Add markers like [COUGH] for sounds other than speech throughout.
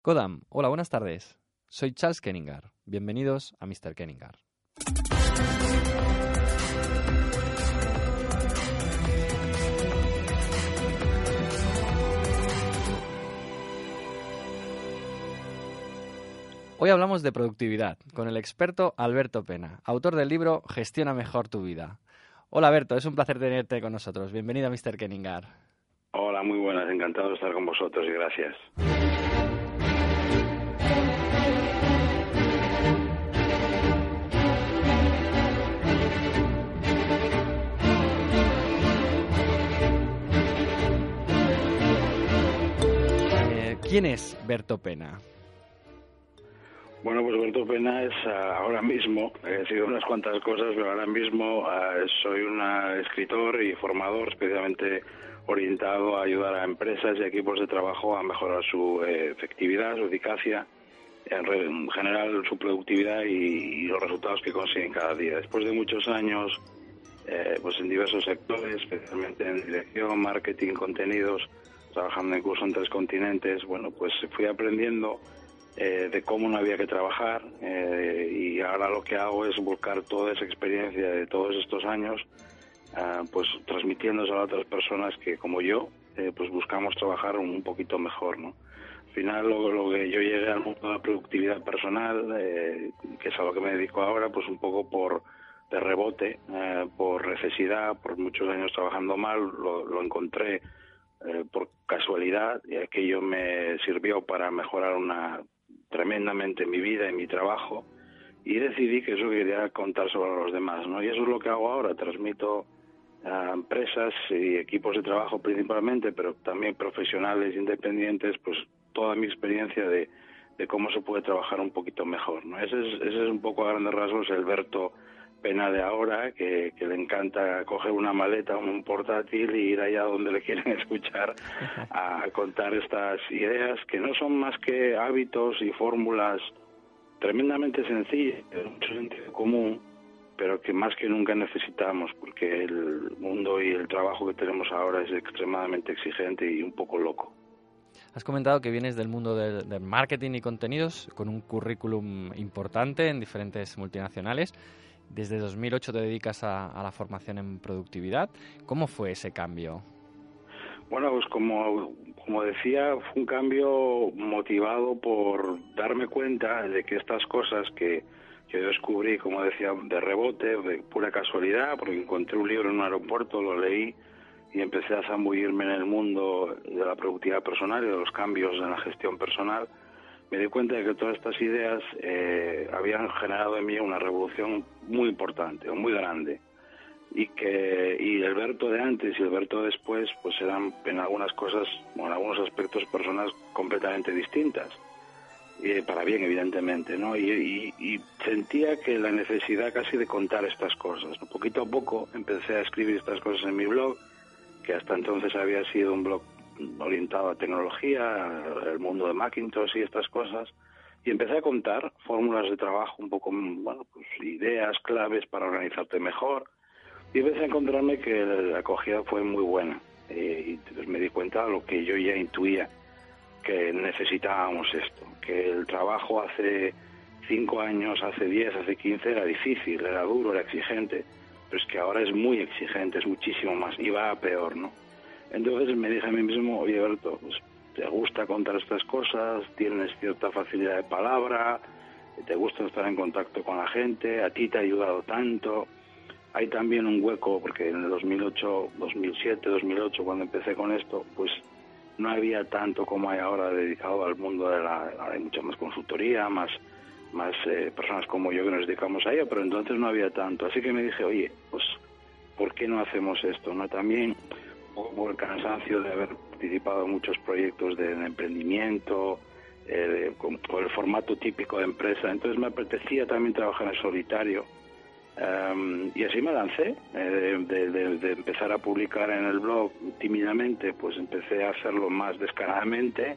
Kodam, hola, buenas tardes. Soy Charles Kenningar. Bienvenidos a Mr. Kenningar. Hoy hablamos de productividad con el experto Alberto Pena, autor del libro Gestiona mejor tu vida. Hola Alberto, es un placer tenerte con nosotros. Bienvenido a Mr. Kenningar. Hola, muy buenas, encantado de estar con vosotros y gracias. ¿Quién es Berto Pena? Bueno, pues Berto Pena es ah, ahora mismo, he sido unas cuantas cosas, pero ahora mismo ah, soy un escritor y formador especialmente orientado a ayudar a empresas y equipos de trabajo a mejorar su eh, efectividad, su eficacia, en, re- en general su productividad y, y los resultados que consiguen cada día. Después de muchos años eh, pues en diversos sectores, especialmente en dirección, marketing, contenidos, trabajando incluso en tres continentes, bueno, pues fui aprendiendo eh, de cómo no había que trabajar eh, y ahora lo que hago es buscar toda esa experiencia de todos estos años, ah, pues transmitiéndosela a otras personas que como yo, eh, pues buscamos trabajar un poquito mejor, ¿no? Al final lo, lo que yo llegué al mundo de la productividad personal, eh, que es a lo que me dedico ahora, pues un poco por de rebote, eh, por necesidad, por muchos años trabajando mal, lo, lo encontré eh, por casualidad y aquello me sirvió para mejorar una tremendamente mi vida y mi trabajo y decidí que eso quería contar sobre los demás, ¿no? Y eso es lo que hago ahora, transmito a empresas y equipos de trabajo principalmente, pero también profesionales independientes, pues toda mi experiencia de, de cómo se puede trabajar un poquito mejor, ¿no? Ese es, ese es un poco a grandes rasgos el Berto Pena de ahora, que, que le encanta coger una maleta, un portátil y ir allá donde le quieren [LAUGHS] escuchar a contar estas ideas que no son más que hábitos y fórmulas tremendamente sencillas, de mucho sentido común, pero que más que nunca necesitamos porque el mundo y el trabajo que tenemos ahora es extremadamente exigente y un poco loco. Has comentado que vienes del mundo del, del marketing y contenidos con un currículum importante en diferentes multinacionales. Desde 2008 te dedicas a, la formación en productividad. ¿Cómo fue ese cambio? Bueno, pues como, como decía, fue un cambio motivado por darme cuenta de que estas cosas que yo descubrí, como decía, de rebote, de pura casualidad, porque encontré un libro en un aeropuerto, lo leí y empecé a zambullirme en el mundo de la productividad personal y de los cambios en la gestión personal, me di cuenta de que todas estas ideas eh, habían generado en mí una revolución muy importante o muy grande y que y el Berto de antes y el Berto después pues eran en algunas cosas o en algunos aspectos personas completamente distintas y para bien evidentemente no y, y- sentía que la necesidad casi de contar estas cosas poquito a poco empecé a escribir estas cosas en mi blog que hasta entonces había sido un blog orientado a tecnología al mundo de Macintosh y estas cosas y empecé a contar fórmulas de trabajo un poco bueno pues ideas claves para organizarte mejor y empecé a encontrarme que la acogida fue muy buena. Eh, y me di cuenta de lo que yo ya intuía, que necesitábamos esto, que el trabajo hace cinco años, hace diez, hace quince era difícil, era duro, era exigente, pero es que ahora es muy exigente, es muchísimo más y va a peor, ¿no? Entonces me dije a mí mismo, oye Berto, pues, te gusta contar estas cosas, tienes cierta facilidad de palabra, te gusta estar en contacto con la gente, a ti te ha ayudado tanto, hay también un hueco, porque en el 2008, 2007, 2008, cuando empecé con esto, pues no había tanto como hay ahora dedicado al mundo de la... Hay mucha más consultoría, más, más eh, personas como yo que nos dedicamos a ello, pero entonces no había tanto. Así que me dije, oye, pues, ¿por qué no hacemos esto? no También por el cansancio de haber participado en muchos proyectos de, emprendimiento, eh, con, el formato típico de empresa. Entonces me apetecía también trabajar en solitario. Em, y así me lancé, eh, de, empezar a publicar en el blog tímidamente, pues empecé a hacerlo más descaradamente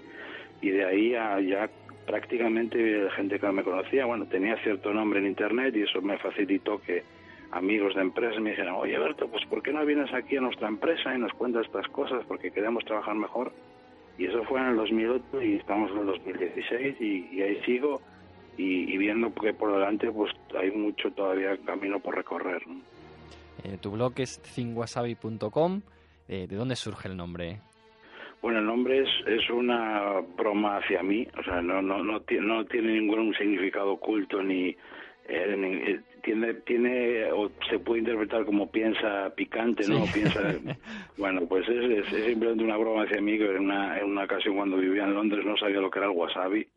y de ahí a ya prácticamente gente que me conocía, bueno, tenía cierto nombre en internet y eso me facilitó que amigos de empresas me dijeran, oye Berto, pues ¿por qué no vienes aquí a nuestra empresa y nos cuentas estas cosas porque queremos trabajar mejor? Y eso fue en el 2008 y estamos en el 2016 y, ahí sigo y, viendo que por delante pues hay mucho todavía camino por recorrer. Eh, tu blog es cinguasabi.com. Eh, ¿De dónde surge el nombre? Bueno, el nombre es, es una broma hacia mí, o sea, no, no, no, no tiene ningún significado oculto ni, eh, eh, tiene tiene o se puede interpretar como piensa picante no piensa [LAUGHS] bueno pues es, es, simplemente una broma hacia mí que en una en una ocasión cuando vivía en Londres no sabía lo que era el wasabi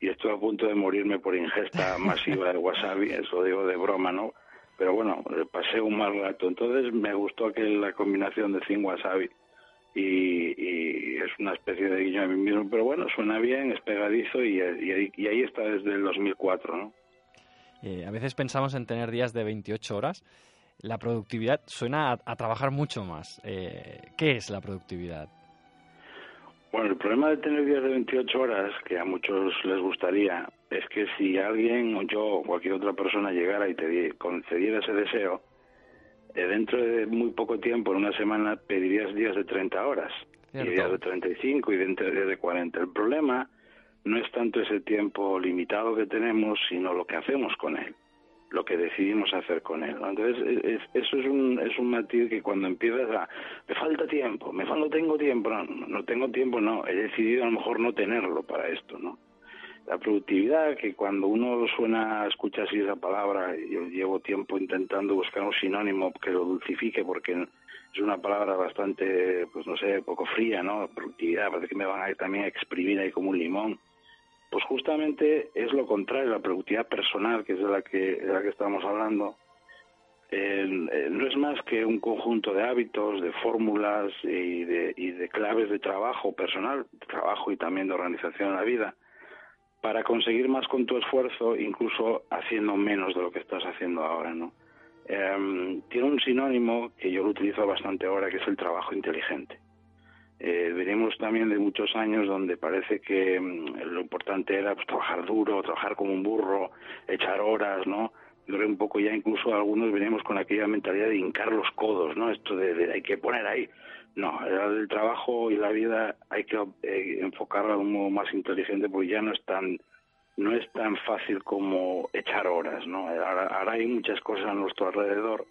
y estuve a punto de morirme por ingesta [LAUGHS] masiva de wasabi eso digo de broma no pero bueno pasé un mal rato. Entonces me gustó aquel la combinación de zinc wasabi y, y, es una especie de guiño a mí mismo pero bueno suena bien es pegadizo y, y, y ahí está desde el 2004 no eh, a veces pensamos en tener días de 28 horas. La productividad suena a, trabajar mucho más. Eh, ¿Qué es la productividad? Bueno, el problema de tener días de 28 horas, que a muchos les gustaría, es que si alguien o yo o cualquier otra persona llegara y te concediera ese deseo, eh, dentro de muy poco tiempo, en una semana, pedirías días de 30 horas, y días de 35 y días de 40. El problema no es tanto ese tiempo limitado que tenemos, sino lo que hacemos con él, lo que decidimos hacer con él. Entonces, eso es un, es un matiz que cuando empiezas a, me falta tiempo, me falta, no tengo tiempo, no, tengo tiempo, no, he decidido a lo mejor no tenerlo para esto, ¿no? La productividad, que cuando uno suena, escucha así esa palabra, yo llevo tiempo intentando buscar un sinónimo que lo dulcifique porque es una palabra bastante, pues no sé, poco fría, ¿no? Productividad, parece que me van a también a exprimir ahí como un limón pues justamente es lo contrario, la productividad personal, que es de la que, de la que estamos hablando, no es más que un conjunto de hábitos, de fórmulas y de, y de claves de trabajo personal, trabajo y también de organización en la vida, para conseguir más con tu esfuerzo, incluso haciendo menos de lo que estás haciendo ahora, ¿no? Em, tiene un sinónimo que yo lo utilizo bastante ahora, que es el trabajo inteligente. Eh, venimos también de muchos años donde parece que mm, lo importante era pues, trabajar duro, trabajar como un burro, echar horas, ¿no? Yo creo un poco ya incluso algunos venimos con aquella mentalidad de hincar los codos, ¿no? Esto de, hay que poner ahí. No, el trabajo y la vida hay que eh, enfocarla de un modo más inteligente porque ya no es tan no es tan fácil como echar horas, ¿no? Ahora, hay muchas cosas a nuestro alrededor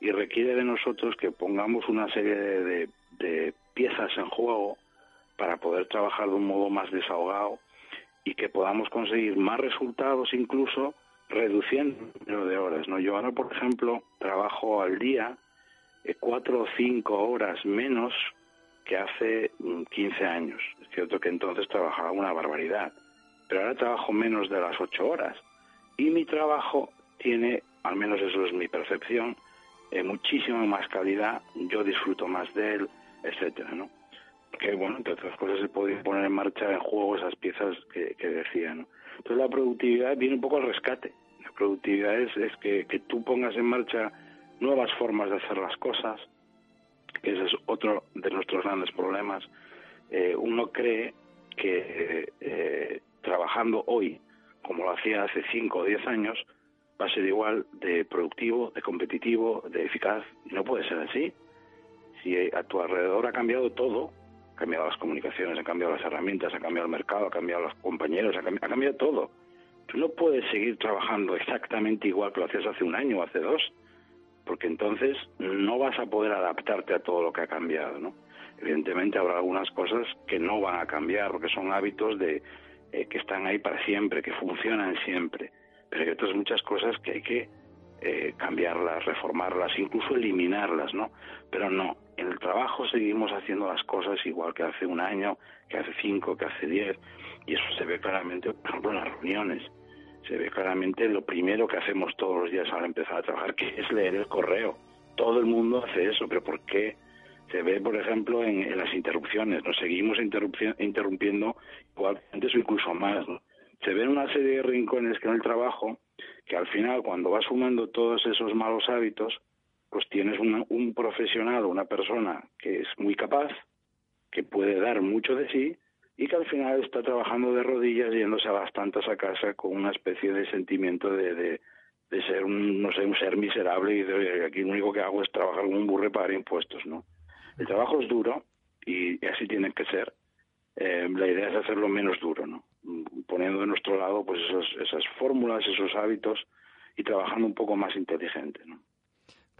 y requiere de nosotros que pongamos una serie de, de piezas en juego para poder trabajar de un modo más desahogado y que podamos conseguir más resultados incluso reduciendo el número de horas. ¿no? Yo ahora, por ejemplo, trabajo al día eh, cuatro o cinco horas menos que hace 15 mm, años. Es cierto que entonces trabajaba una barbaridad, pero ahora trabajo menos de las ocho horas. Y mi trabajo tiene, al menos eso es mi percepción, eh, muchísima más calidad, yo disfruto más de él, etcétera, ¿no? Que, bueno, entre otras cosas se pueden poner en marcha en juego esas piezas que, que decía, ¿no? Entonces la productividad viene un poco al rescate. La productividad es, es que, que tú pongas en marcha nuevas formas de hacer las cosas, que ese es otro de nuestros grandes problemas. Eh, uno cree que eh, trabajando hoy, como lo hacía hace 5 o 10 años, va a ser igual de productivo, de competitivo, de eficaz. Y no puede ser así si a tu alrededor ha cambiado todo, ha cambiado las comunicaciones, ha cambiado las herramientas, ha cambiado el mercado, ha cambiado los compañeros, ha cambiado, todo. Tú no puedes seguir trabajando exactamente igual que lo hacías hace un año o hace dos, porque entonces no vas a poder adaptarte a todo lo que ha cambiado, ¿no? Evidentemente habrá algunas cosas que no van a cambiar, porque son hábitos de eh, que están ahí para siempre, que funcionan siempre, pero hay otras muchas cosas que hay que eh, cambiarlas, reformarlas, incluso eliminarlas, ¿no? Pero no, en el trabajo seguimos haciendo las cosas igual que hace un año, que hace cinco, que hace diez, y eso se ve claramente, por ejemplo, en las reuniones. Se ve claramente lo primero que hacemos todos los días al empezar a trabajar, que es leer el correo. Todo el mundo hace eso, pero ¿por qué? Se ve, por ejemplo, en, las interrupciones. Nos seguimos interrumpiendo igual antes o incluso más. ¿no? se ven una serie de rincones que en el trabajo, que al final cuando vas sumando todos esos malos hábitos, pues tienes un, un profesional, una persona que es muy capaz, que puede dar mucho de sí y que al final está trabajando de rodillas yéndose a bastantes a casa con una especie de sentimiento de, de, de ser un, no sé, un ser miserable y de aquí lo único que hago es trabajar como un burro para impuestos, ¿no? El trabajo es duro y así tiene que ser. Eh, la idea es hacerlo menos duro, ¿no? Poniendo de nuestro lado pues esos, esas fórmulas, esos hábitos y trabajando un poco más inteligente, ¿no?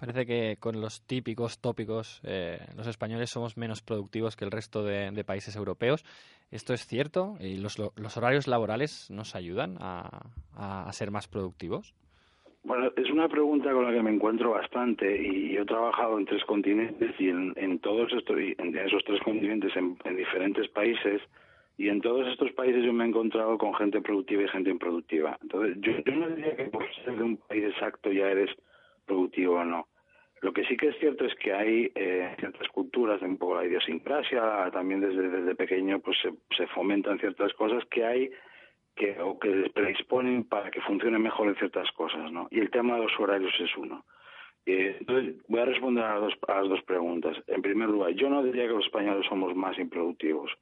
Parece que con los típicos tópicos eh, los españoles somos menos productivos que el resto de, países europeos. ¿Esto es cierto? ¿Y los, los horarios laborales nos ayudan a, a, ser más productivos? Bueno, es una pregunta con la que me encuentro bastante y yo he trabajado en tres continentes y en, todos estos, en esos tres continentes, en, en, diferentes países y en todos estos países yo me he encontrado con gente productiva y gente improductiva. Entonces, yo, yo no diría que por ser de un país exacto ya eres productivo o no. Lo que sí que es cierto es que hay eh, ciertas culturas, un poco la idiosincrasia, también desde, desde pequeño pues se, se, fomentan ciertas cosas que hay que o que predisponen para que funcione mejor en ciertas cosas, ¿no? Y el tema de los horarios es uno. Eh, entonces, voy a responder a, dos, a las dos preguntas. En primer lugar, yo no diría que los españoles somos más improductivos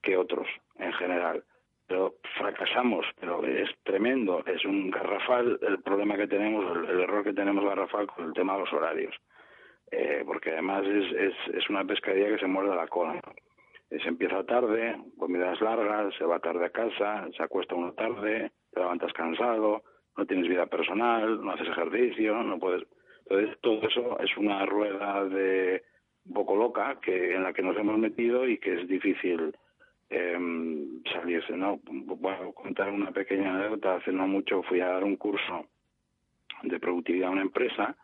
que otros en general pero fracasamos, pero es tremendo, es un garrafal el problema que tenemos, el, error que tenemos garrafal con el tema de los horarios, eh, porque además es, es, es, una pescadilla que se muerde la cola. Se empieza tarde, comidas largas, se va tarde a casa, se acuesta uno tarde, te levantas cansado, no tienes vida personal, no haces ejercicio, no puedes... Entonces todo eso es una rueda de un poco loca que en la que nos hemos metido y que es difícil eh, salirse, ¿no? A contar una pequeña anécdota. Hace no mucho fui a dar un curso de productividad a una empresa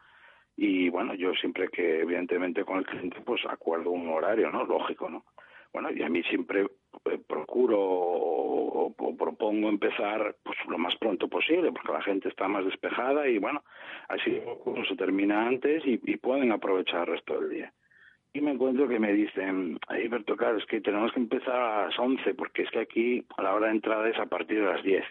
y, bueno, yo siempre que, evidentemente, con el cliente, pues acuerdo un horario, ¿no? Lógico, ¿no? Bueno, y a mí siempre eh, procuro o, propongo empezar pues lo más pronto posible porque la gente está más despejada y bueno así curso termina antes y pueden aprovechar el resto del día y me encuentro que me dicen, ahí claro, es que tenemos que empezar a las 11 porque es que aquí a la hora de entrada es a partir de las 10.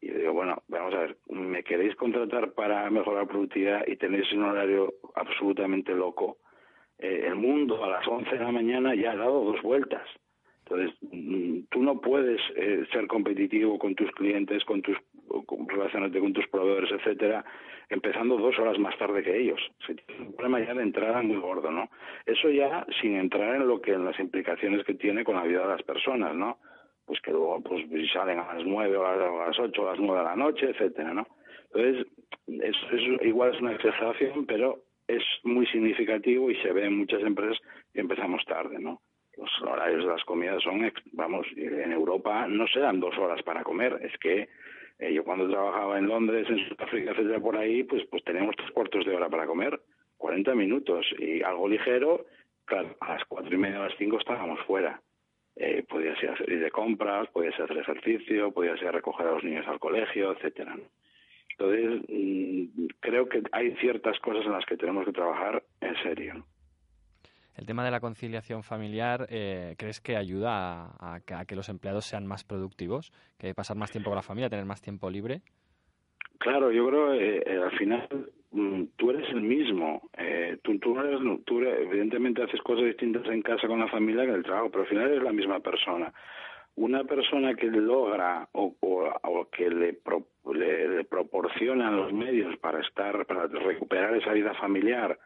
Y digo, bueno, vamos a ver, ¿me queréis contratar para mejorar productividad y tenéis un horario absolutamente loco? Eh, el mundo a las 11 de la mañana ya ha dado dos vueltas. Entonces, mm, tú no puedes eh, ser competitivo con tus clientes, con tus relacionarte con tus proveedores, etcétera, empezando dos horas más tarde que ellos. Es un problema ya de entrada muy gordo, ¿no? Eso ya sin entrar en lo que en las implicaciones que tiene con la vida de las personas, ¿no? Pues que luego pues salen a las nueve o a las ocho a las nueve de la noche, etcétera, ¿no? Entonces, eso igual es una exageración, pero es muy significativo y se ve en muchas empresas que empezamos tarde, ¿no? Los horarios de las comidas son, vamos, en Europa no se dan dos horas para comer, es que eh, yo cuando trabajaba en Londres, en Sudáfrica, etcétera, por ahí, pues, pues teníamos tres cuartos de hora para comer, 40 minutos y algo ligero, claro, a las cuatro y media, a las cinco estábamos fuera. Eh, podía ser ir de compras, podía ser hacer ejercicio, podía ser recoger a los niños al colegio, etcétera. Entonces, mm, creo que hay ciertas cosas en las que tenemos que trabajar en serio. El tema de la conciliación familiar, eh, ¿crees que ayuda a, que los empleados sean más productivos? ¿Que pasar más tiempo con la familia, tener más tiempo libre? Claro, yo creo que eh, al final mm, tú eres el mismo. Eh, tú, tú, eres, tú evidentemente haces cosas distintas en casa con la familia que en el trabajo, pero al final eres la misma persona. Una persona que logra o, o, que le, pro, le, le proporciona los medios para estar, para recuperar esa vida familiar,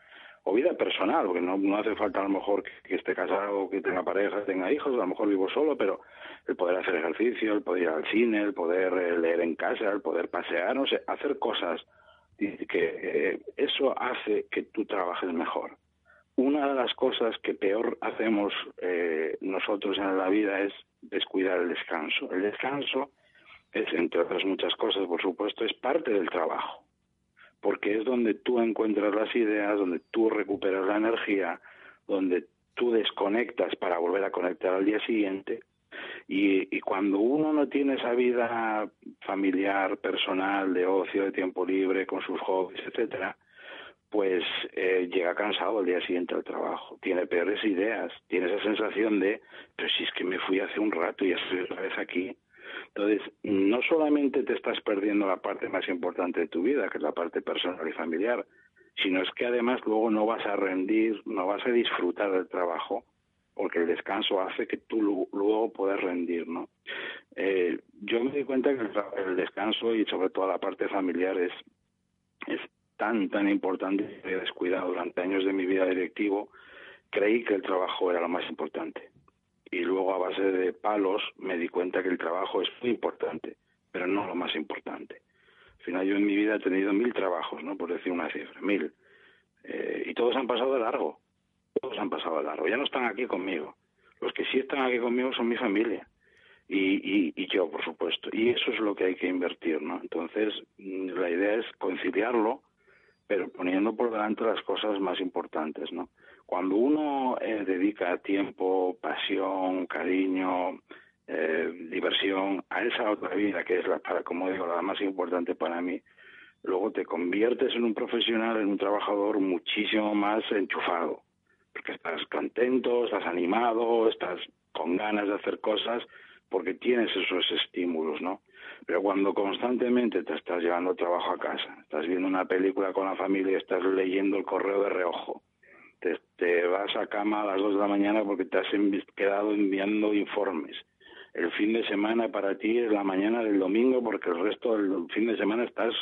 o vida personal, porque no, hace falta a lo mejor que, esté casado, que tenga pareja, tenga hijos, a lo mejor vivo solo, pero el poder hacer ejercicio, el poder ir al cine, el poder eh, leer en casa, el poder pasear, no sé, hacer cosas que eh, eso hace que tú trabajes mejor. Una de las cosas que peor hacemos eh, nosotros en la vida es descuidar el descanso. El descanso es, entre otras muchas cosas, por supuesto, es parte del trabajo porque es donde tú encuentras las ideas, donde tú recuperas la energía, donde tú desconectas para volver a conectar al día siguiente. Y, y, cuando uno no tiene esa vida familiar, personal, de ocio, de tiempo libre, con sus hobbies, etcétera, pues eh, llega cansado al día siguiente al trabajo, tiene peores ideas, tiene esa sensación de, pero si es que me fui hace un rato y estoy otra vez aquí. Entonces, no solamente te estás perdiendo la parte más importante de tu vida, que es la parte personal y familiar, sino es que además luego no vas a rendir, no vas a disfrutar del trabajo, porque el descanso hace que tú luego puedas rendir, ¿no? Eh, yo me di cuenta que el, descanso y sobre todo la parte familiar es, es tan, tan importante que he descuidado durante años de mi vida directivo, creí que el trabajo era lo más importante y luego a base de palos me di cuenta que el trabajo es muy importante, pero no lo más importante. Al final yo en mi vida he tenido mil trabajos, ¿no? Por decir una cifra, mil. Eh, y todos han pasado de largo, todos han pasado de largo. Ya no están aquí conmigo. Los que sí están aquí conmigo son mi familia. Y, y, yo, por supuesto. Y eso es lo que hay que invertir, ¿no? Entonces, mm, la idea es conciliarlo, pero poniendo por delante las cosas más importantes, ¿no? Cuando uno eh, dedica tiempo, pasión, cariño, eh, diversión a esa otra vida que es la, para, como digo, la más importante para mí, luego te conviertes en un profesional, en un trabajador muchísimo más enchufado, porque estás contento, estás animado, estás con ganas de hacer cosas, porque tienes esos estímulos, ¿no? Pero cuando constantemente te estás llevando trabajo a casa, estás viendo una película con la familia, estás leyendo el correo de reojo, te, vas a cama a las dos de la mañana porque te has quedado enviando informes. El fin de semana para ti es la mañana del domingo porque el resto del fin de semana estás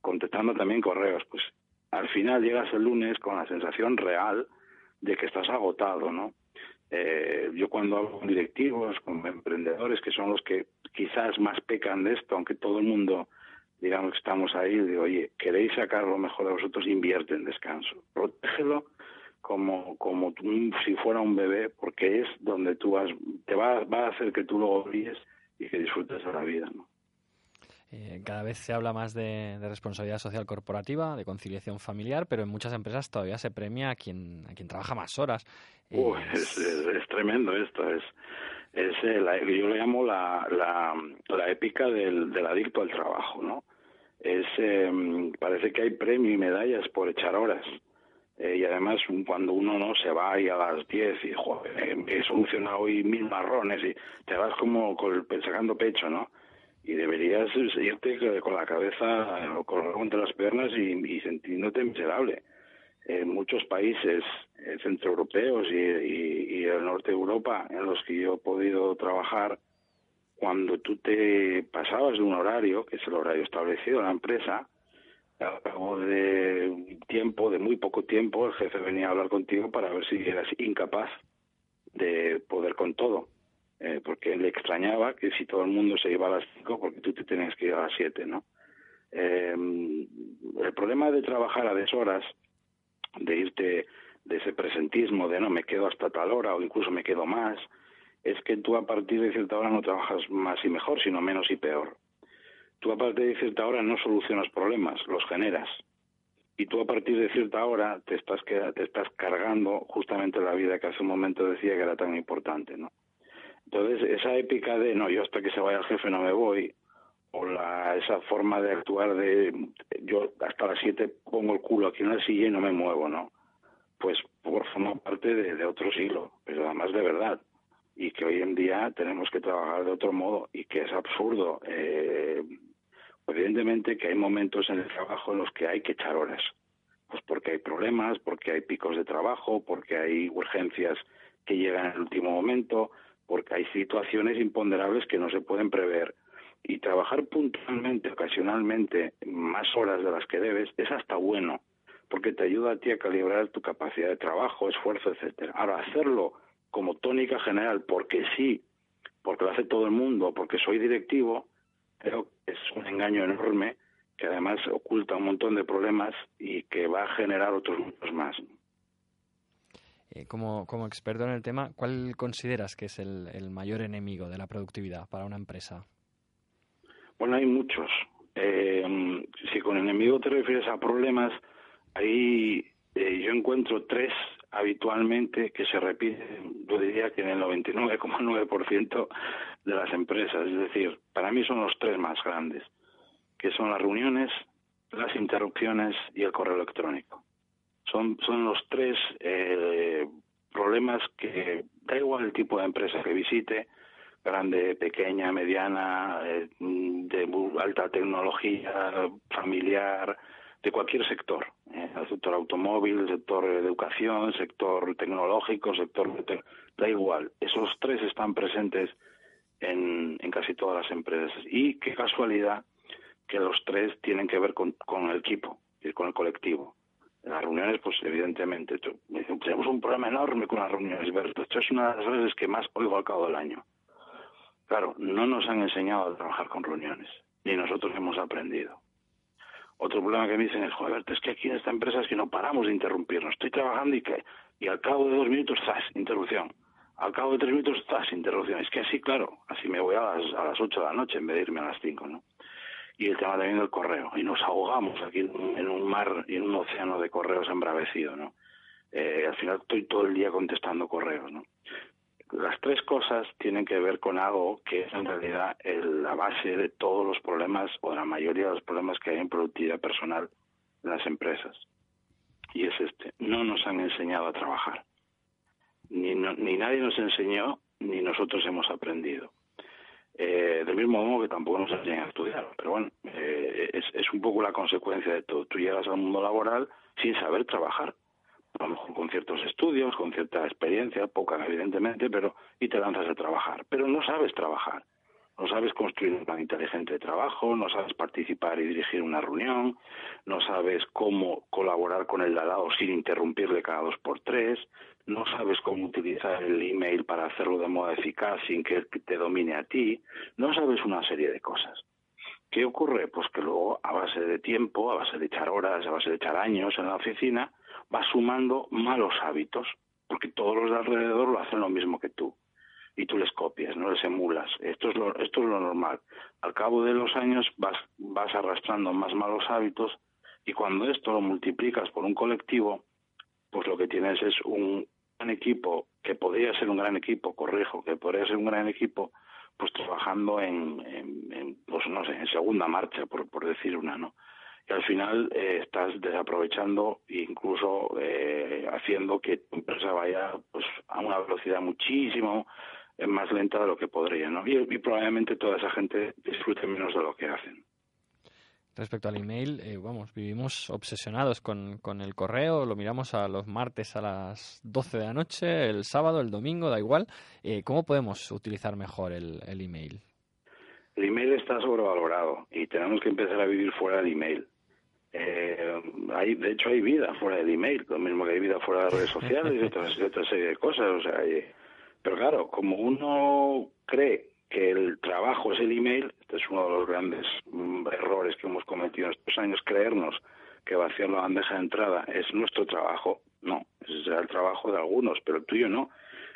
contestando también correos. Pues al final llegas el lunes con la sensación real de que estás agotado, ¿no? Eh, yo cuando hablo con directivos, con emprendedores, que son los que quizás más pecan de esto, aunque todo el mundo digamos que estamos ahí, digo, oye, queréis sacar lo mejor de vosotros, invierte en descanso. Protégelo como, como si fuera un bebé, porque es donde tú vas, te va, va a hacer que tú lo brilles y que disfrutes de la vida, ¿no? Eh, cada vez se habla más de, responsabilidad social corporativa, de conciliación familiar, pero en muchas empresas todavía se premia a quien, a quien trabaja más horas. es, es, tremendo esto, es, es eh, yo lo llamo la, la, la épica del, del, adicto al trabajo, ¿no? Es, em, parece que hay premio y medallas por echar horas. Eh, y además cuando uno no se va ahí a las 10 y joder, he solucionado hoy mil marrones y te vas como con sacando pecho, ¿no? Y deberías irte con la cabeza con entre las piernas y, y sintiéndote miserable. En muchos países eh, centroeuropeos y, y, y el norte de Europa en los que yo he podido trabajar, cuando tú te pasabas de un horario, que es el horario establecido en la empresa, al cabo de tiempo, de muy poco tiempo, el jefe venía a hablar contigo para ver si eras incapaz de poder con todo. Eh, porque le extrañaba que si todo el mundo se iba a las 5, porque tú te tenías que ir a las 7, ¿no? Eh, el problema de trabajar a deshoras, de irte de ese presentismo de no me quedo hasta tal hora o incluso me quedo más, es que tú a partir de cierta hora no trabajas más y mejor, sino menos y peor. Tú a partir de cierta hora no solucionas problemas, los generas. Y tú a partir de cierta hora te estás, te estás cargando justamente la vida que hace un momento decía que era tan importante, ¿no? Entonces, esa épica de, no, yo hasta que se vaya el jefe no me voy, o la, esa forma de actuar de, yo hasta las siete pongo el culo aquí en la silla y no me muevo, ¿no? Pues por forma parte de, de otro siglo, pero además de verdad y que hoy en día tenemos que trabajar de otro modo y que es absurdo eh, Evidentemente que hay momentos en el trabajo en los que hay que echar horas, pues porque hay problemas, porque hay picos de trabajo, porque hay urgencias que llegan en el último momento, porque hay situaciones imponderables que no se pueden prever. Y trabajar puntualmente, ocasionalmente, más horas de las que debes, es hasta bueno, porque te ayuda a ti a calibrar tu capacidad de trabajo, esfuerzo, etcétera. Ahora, hacerlo como tónica general, porque sí, porque lo hace todo el mundo, porque soy directivo, creo es un engaño enorme que además oculta un montón de problemas y que va a generar otros muchos más. Eh, como, como experto en el tema, ¿cuál consideras que es el, mayor enemigo de la productividad para una empresa? Bueno, hay muchos. Eh, si con enemigo te refieres a problemas, ahí eh, yo encuentro tres habitualmente que se repiten, yo diría que en el 99,9% de las empresas. Es decir, para mí son los tres más grandes, que son las reuniones, las interrupciones y el correo electrónico. Son, son los tres eh, problemas que, da igual el tipo de empresa que visite, grande, pequeña, mediana, eh, de alta tecnología, familiar, de cualquier sector, eh, el sector automóvil, el sector de educación, sector tecnológico, sector da igual. Esos tres están presentes en, en casi todas las empresas. Y qué casualidad que los tres tienen que ver con, el equipo, con el colectivo. En las reuniones, pues evidentemente, tenemos un problema enorme con las reuniones, Berto. Esto es una de las veces que más oigo al cabo del año. Claro, no nos han enseñado a trabajar con reuniones, ni nosotros hemos aprendido. Otro problema que me dicen es, joder, es que aquí en esta empresa es que no paramos de interrumpirnos. Estoy trabajando y que y al cabo de dos minutos, [LAUGHS] ¡zas! Interrupción. Al cabo de tres minutos, ¡zas! Interrupción. Es que así, claro, así me voy a las, a las ocho de la noche en vez de irme a las cinco, ¿no? Y el tema también del correo. Y nos ahogamos aquí en un mar y en un océano de correos embravecido, ¿no? Eh, al final estoy todo el día contestando correos, ¿no? Las tres cosas tienen que ver con algo que es en realidad la base de todos los problemas o la mayoría de los problemas que hay en productividad personal en las empresas. Y es este, no nos han enseñado a trabajar. Ni, ni nadie nos enseñó, ni nosotros hemos aprendido. Eh, del mismo modo que tampoco nos enseñan a estudiar. Pero bueno, eh, es, es un poco la consecuencia de todo. Tú llegas al mundo laboral sin saber trabajar a lo mejor con ciertos estudios, con cierta experiencia, poca evidentemente, pero y te lanzas a trabajar. Pero no sabes trabajar, no sabes construir un plan inteligente de trabajo, no sabes participar y dirigir una reunión, no sabes cómo colaborar con el lado sin interrumpirle cada dos por tres, no sabes cómo utilizar el email para hacerlo de modo eficaz sin que te domine a ti, no sabes una serie de cosas. ¿Qué ocurre? Pues que luego, a base de tiempo, a base de echar horas, a base de echar años en la oficina, vas sumando malos hábitos, porque todos los de alrededor lo hacen lo mismo que tú. Y tú les copias, no les emulas. Esto es lo, esto es lo normal. Al cabo de los años vas, vas arrastrando más malos hábitos y cuando esto lo multiplicas por un colectivo, pues lo que tienes es un gran equipo, que podría ser un gran equipo, corrijo, que podría ser un gran equipo, pues trabajando en, en, pues no sé, en segunda marcha, por, por decir una, ¿no? Y al final eh, estás desaprovechando e incluso eh, haciendo que tu empresa vaya pues a una velocidad muchísimo eh, más lenta de lo que podría, ¿no? Y, probablemente toda esa gente disfrute menos de lo que hacen. Respecto al email, vamos, vivimos obsesionados con, con, el correo, lo miramos a los martes a las 12 de la noche, el sábado, el domingo, da igual. ¿Cómo podemos utilizar mejor el, el email? El email está sobrevalorado y tenemos que empezar a vivir fuera del email. Eh, hay, de hecho, hay vida fuera del email, lo mismo que hay vida fuera de las redes sociales y otra, otra serie de cosas. O sea, pero claro, como uno cree que el trabajo es el email, este es uno de los grandes mm, errores que hemos cometido en estos años, creernos que vaciar la bandeja de entrada es nuestro trabajo. No, ese será el trabajo de algunos, pero el tuyo no.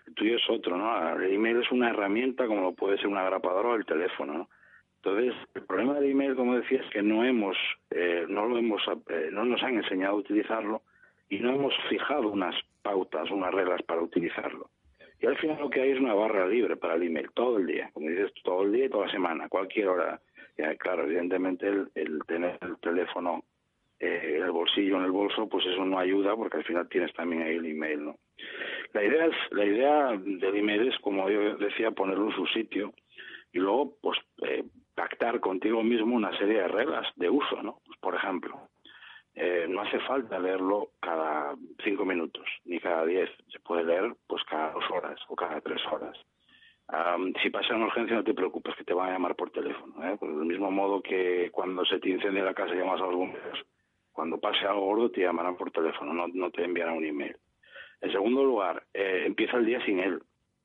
El tuyo es otro, ¿no? El email es una herramienta como lo puede ser una grapadora o el teléfono, ¿no? Entonces, el problema del email, como decía, es que no hemos, eh, no lo hemos, eh, no nos han enseñado a utilizarlo y no hemos fijado unas pautas, unas reglas para utilizarlo. Y al final lo que hay es una barra libre para el email todo el día, como dices, todo el día y toda la semana, cualquier hora. Ya, claro, evidentemente el, tener el teléfono eh, el bolsillo, en el bolso, pues eso no ayuda porque al final tienes también ahí el email, ¿no? La idea es, la idea del email es, como yo decía, ponerlo en su sitio y luego, pues, eh, pactar contigo mismo una serie de reglas de uso, ¿no? Pues, por ejemplo, eh, no hace falta leerlo cada cinco minutos ni cada diez, se puede leer pues cada dos horas o cada tres horas. si pasa una urgencia no te preocupes que te van a llamar por teléfono, ¿eh? Pues del mismo modo que cuando se te incendia la casa llamas a los bomberos, cuando pase algo gordo te llamarán por teléfono, no, te enviarán un email. En segundo lugar, eh, empieza el día sin él.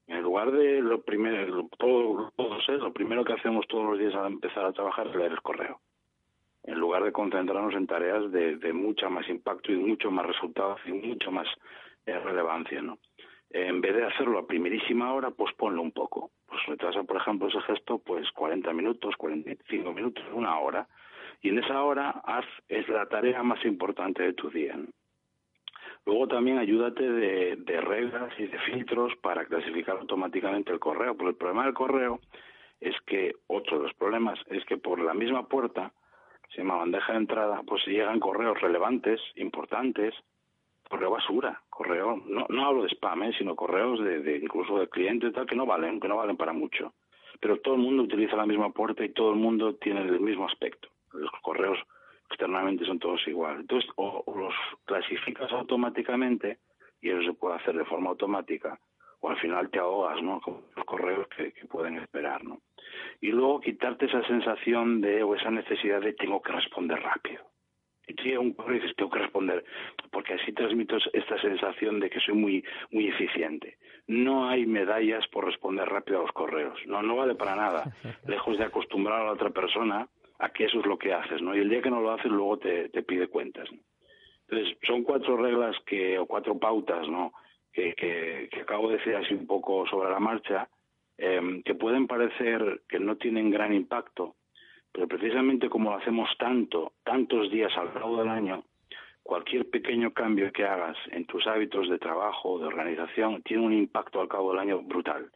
En lugar de lo primero, todo, lo primero que hacemos todos los días al empezar a trabajar es leer el correo. En lugar de concentrarnos en tareas de, de mucha más impacto y mucho más resultados y mucho más eh, relevancia, ¿no? En vez de hacerlo a primerísima hora, pues ponlo un poco. Pues retrasa, por ejemplo, ese gesto, pues 40 minutos, 45 minutos, una hora. Y en esa hora haz, es la tarea más importante de tu día. Luego también ayúdate de, reglas y de filtros para clasificar automáticamente el correo, porque el problema del correo es que, otro de los problemas, es que por la misma puerta, se llama bandeja de entrada, pues llegan correos relevantes, importantes, correo basura, correo, no, no hablo de spam, ¿eh? sino correos de, incluso de clientes tal que no valen, que no valen para mucho. pero todo el mundo utiliza la misma puerta y todo el mundo tiene el mismo aspecto. Los correos externamente son todos iguales. Entonces, o, los clasificas automáticamente, y eso se puede hacer de forma automática, o al final te ahogas, ¿no? Con los correos que, pueden esperar, ¿no? Y luego quitarte esa sensación de, o esa necesidad de tengo que responder rápido. Y tú un correo dices, tengo que responder, porque así transmito esta sensación de que soy muy, muy eficiente. No hay medallas por responder rápido a los correos. No, no vale para nada. [LAUGHS] Lejos de acostumbrar a la otra persona a que eso es lo que haces, ¿no? Y el día que no lo haces, luego te, te pide cuentas. Entonces, son cuatro reglas que, o cuatro pautas, ¿no? Que, que, acabo de decir así un poco sobre la marcha, em, que pueden parecer que no tienen gran impacto, pero precisamente como lo hacemos tanto, tantos días al cabo del año, cualquier pequeño cambio que hagas en tus hábitos de trabajo, de organización, tiene un impacto al cabo del año brutal.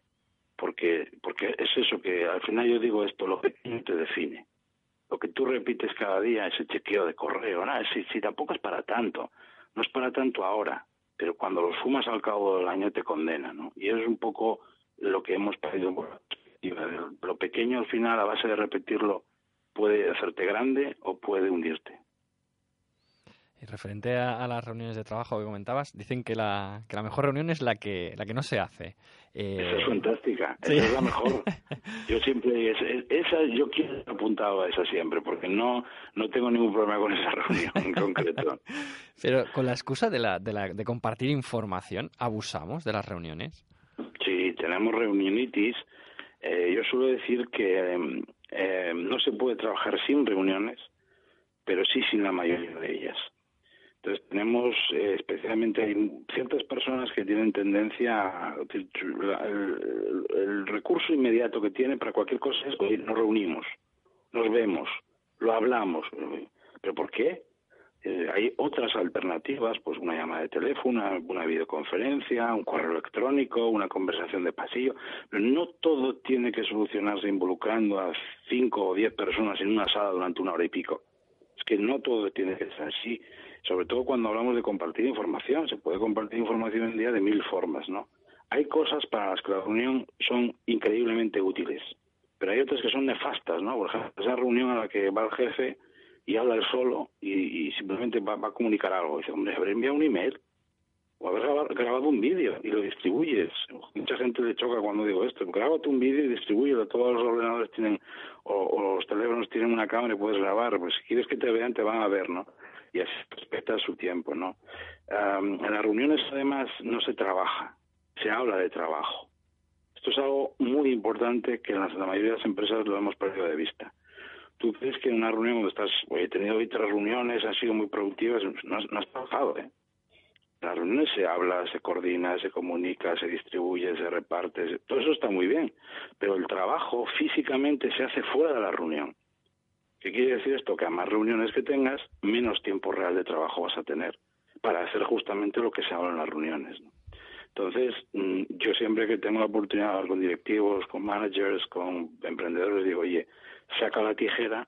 Porque, porque es eso que al final yo digo esto, lo pequeño [LAUGHS] te define lo que tú repites cada día, ese chequeo de correo, nada, si, si tampoco es para tanto, no es para tanto ahora, pero cuando lo sumas al cabo del año te condena, ¿no? Y eso es un poco lo que hemos perdido por Lo pequeño al final, a base de repetirlo, puede hacerte grande o puede hundirte. Y referente a, las reuniones de trabajo que comentabas, dicen que la, que la mejor reunión es la que, la que no se hace. Eh... Esa es fantástica, esa es la mejor. [LAUGHS] Yo siempre, esa, yo quiero apuntado a esa siempre, porque no, no tengo ningún problema con esa [LAUGHS] reunión en concreto. Pero con la excusa de, la, de, la, de compartir información, ¿abusamos de las reuniones? Sí, tenemos reunionitis. Eh, yo suelo decir que eh, no se puede trabajar sin reuniones, pero sí sin la mayoría de ellas. Entonces tenemos, eh, especialmente hay ciertas personas que tienen tendencia, a, el, recurso inmediato que tienen para cualquier cosa es, oye, nos reunimos, nos vemos, lo hablamos. ¿Pero por qué? Eh, hay otras alternativas, pues una llamada de teléfono, una, una, videoconferencia, un correo electrónico, una conversación de pasillo, pero no todo tiene que solucionarse involucrando a cinco o diez personas en una sala durante una hora y pico. Es que no todo tiene que ser así sobre todo cuando hablamos de compartir información. Se puede compartir información en día de mil formas, ¿no? Hay cosas para las que la reunión son increíblemente útiles, pero hay otras que son nefastas, ¿no? Por ejemplo, esa reunión a la que va el jefe y habla él solo y, simplemente va, a comunicar algo. Dice, hombre, habré enviado un email o haber grabado, un vídeo y lo distribuyes. Mucha gente le choca cuando digo esto. Grábate un vídeo y distribúyelo. Todos los ordenadores tienen, o, o, los teléfonos tienen una cámara y puedes grabar. Pues si quieres que te vean, te van a ver, ¿no? Y así respeta su tiempo, ¿no? en las reuniones además no se trabaja, se habla de trabajo. Esto es algo muy importante que en la mayoría de las empresas lo hemos perdido de vista. Tú crees que en una reunión donde estás, he tenido hoy tres reuniones, han sido muy productivas, no has, trabajado, ¿eh? En las reuniones se habla, se coordina, se comunica, se distribuye, se reparte, todo eso está muy bien, pero el trabajo físicamente se hace fuera de la reunión. ¿Qué quiere decir esto? Que a más reuniones que tengas, menos tiempo real de trabajo vas a tener para hacer justamente lo que se habla en las reuniones. Entonces, mm, yo siempre que tengo la oportunidad de hablar con directivos, con managers, con emprendedores, digo, oye, saca la tijera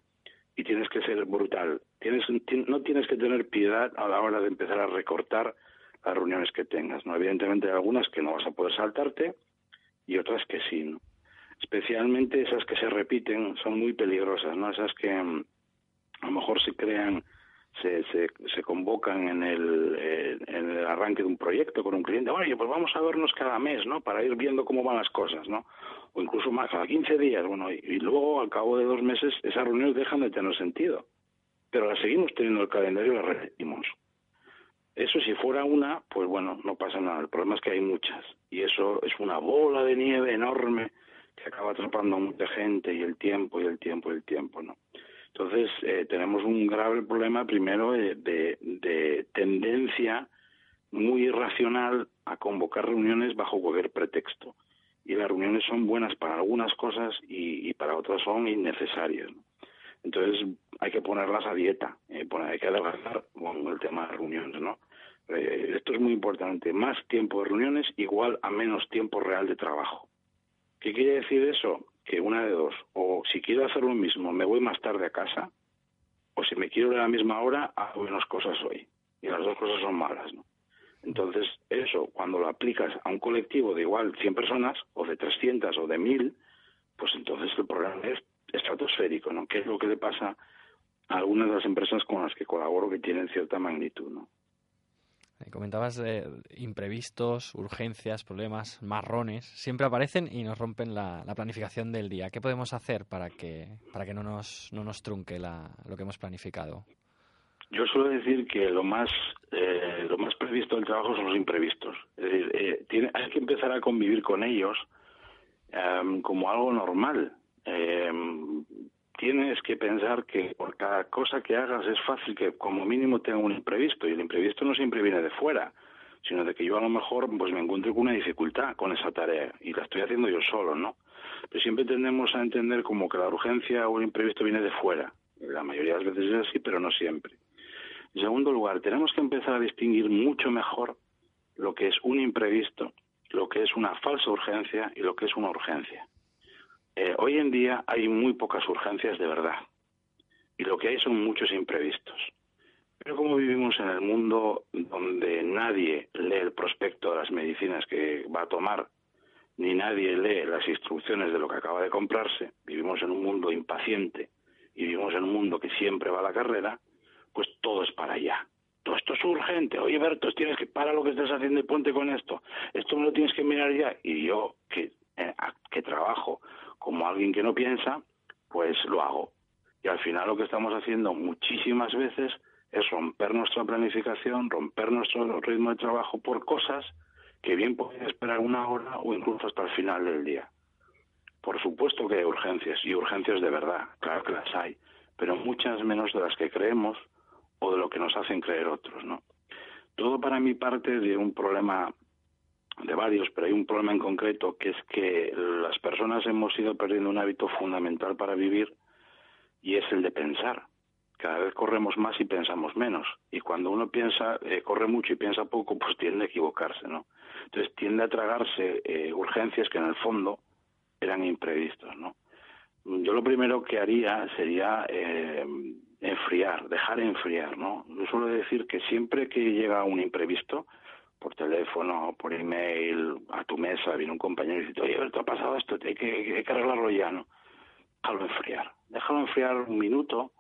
y tienes que ser brutal. Tienes, no tienes que tener piedad a la hora de empezar a recortar las reuniones que tengas. ¿no? Evidentemente hay algunas que no vas a poder saltarte y otras que sí. ¿no? Especialmente esas que se repiten son muy peligrosas, ¿no? Esas que mm, a lo mejor se crean, se, se, convocan en el, eh, en el arranque de un proyecto con un cliente, oye, pues vamos a vernos cada mes, ¿no? Para ir viendo cómo van las cosas, ¿no? O incluso más, cada 15 días, bueno, y, y luego al cabo de dos meses esas reuniones dejan de tener sentido, pero las seguimos teniendo el calendario y las repetimos. Eso si fuera una, pues bueno, no pasa nada. El problema es que hay muchas. Y eso es una bola de nieve enorme que acaba atrapando a mucha gente y el tiempo y el tiempo y el tiempo, ¿no? Entonces, eh, tenemos un grave problema primero de, de, tendencia muy irracional a convocar reuniones bajo cualquier pretexto. Y las reuniones son buenas para algunas cosas y, para otras son innecesarias. Entonces, hay que ponerlas a dieta, eh, hay que adelgazar con el tema de reuniones, ¿no? Eh, esto es muy importante. Más tiempo de reuniones igual a menos tiempo real de trabajo. ¿Qué quiere decir eso? Que una de dos, o si quiero hacer lo mismo, me voy más tarde a casa, o si me quiero ir a la misma hora, hago menos cosas hoy. Y las dos cosas son malas, ¿no? Entonces, eso, cuando lo aplicas a un colectivo de igual 100 personas, o de 300, o de 1000, pues entonces el problema es estratosférico, ¿no? ¿Qué es lo que le pasa a algunas de las empresas con las que colaboro que tienen cierta magnitud, ¿no? Eh, comentabas de imprevistos, urgencias, problemas, marrones, siempre aparecen y nos rompen la, planificación del día. ¿Qué podemos hacer para que, para que no, nos, no nos trunque la, lo que hemos planificado? Yo suelo decir que lo más eh, lo más previsto del trabajo son los imprevistos. Es decir, eh, tiene, hay que empezar a convivir con ellos em, como algo normal. Tienes que pensar que por cada cosa que hagas es fácil que como mínimo tenga un imprevisto y el imprevisto no siempre viene de fuera sino de que yo a lo mejor pues me encuentro con una dificultad con esa tarea y la estoy haciendo yo solo no pero siempre tendemos a entender como que la urgencia o el imprevisto viene de fuera. La mayoría de las veces es así pero no siempre. En segundo lugar tenemos que empezar a distinguir mucho mejor lo que es un imprevisto lo que es una falsa urgencia y lo que es una urgencia eh, hoy en día hay muy pocas urgencias de verdad y lo que hay son muchos imprevistos. Pero como vivimos en el mundo donde nadie lee el prospecto de las medicinas que va a tomar, ni nadie lee las instrucciones de lo que acaba de comprarse, vivimos en un mundo impaciente y vivimos en un mundo que siempre va a la carrera, pues todo es para allá. Todo esto es urgente. Oye, Berto, tienes que parar lo que estás haciendo y ponte con esto. Esto me lo tienes que mirar ya. Y yo, que, eh, que trabajo como alguien que no piensa, pues lo hago. Y al final lo que estamos haciendo muchísimas veces es romper nuestra planificación, romper nuestro ritmo de trabajo por cosas que bien pueden esperar una hora o incluso hasta el final del día. Por supuesto que hay urgencias, y urgencias de verdad, claro que las hay, pero muchas menos de las que creemos o de lo que nos hacen creer otros, ¿no? Todo para mí parte de un problema de varios, pero hay un problema en concreto que es que las personas hemos ido perdiendo un hábito fundamental para vivir y es el de pensar. Cada vez corremos más y pensamos menos. Y cuando uno piensa, eh, corre mucho y piensa poco, pues tiende a equivocarse, ¿no? Entonces tiende a tragarse eh, urgencias que en el fondo eran imprevistos, ¿no? Yo lo primero que haría sería eh, enfriar, dejar enfriar, ¿no? Yo suelo decir que siempre que llega un imprevisto, por teléfono, por email, a tu mesa, viene un compañero y dice, oye, ¿te ha pasado esto? Hay que, hay que arreglarlo ya, ¿no? Déjalo enfriar. Déjalo enfriar un minuto,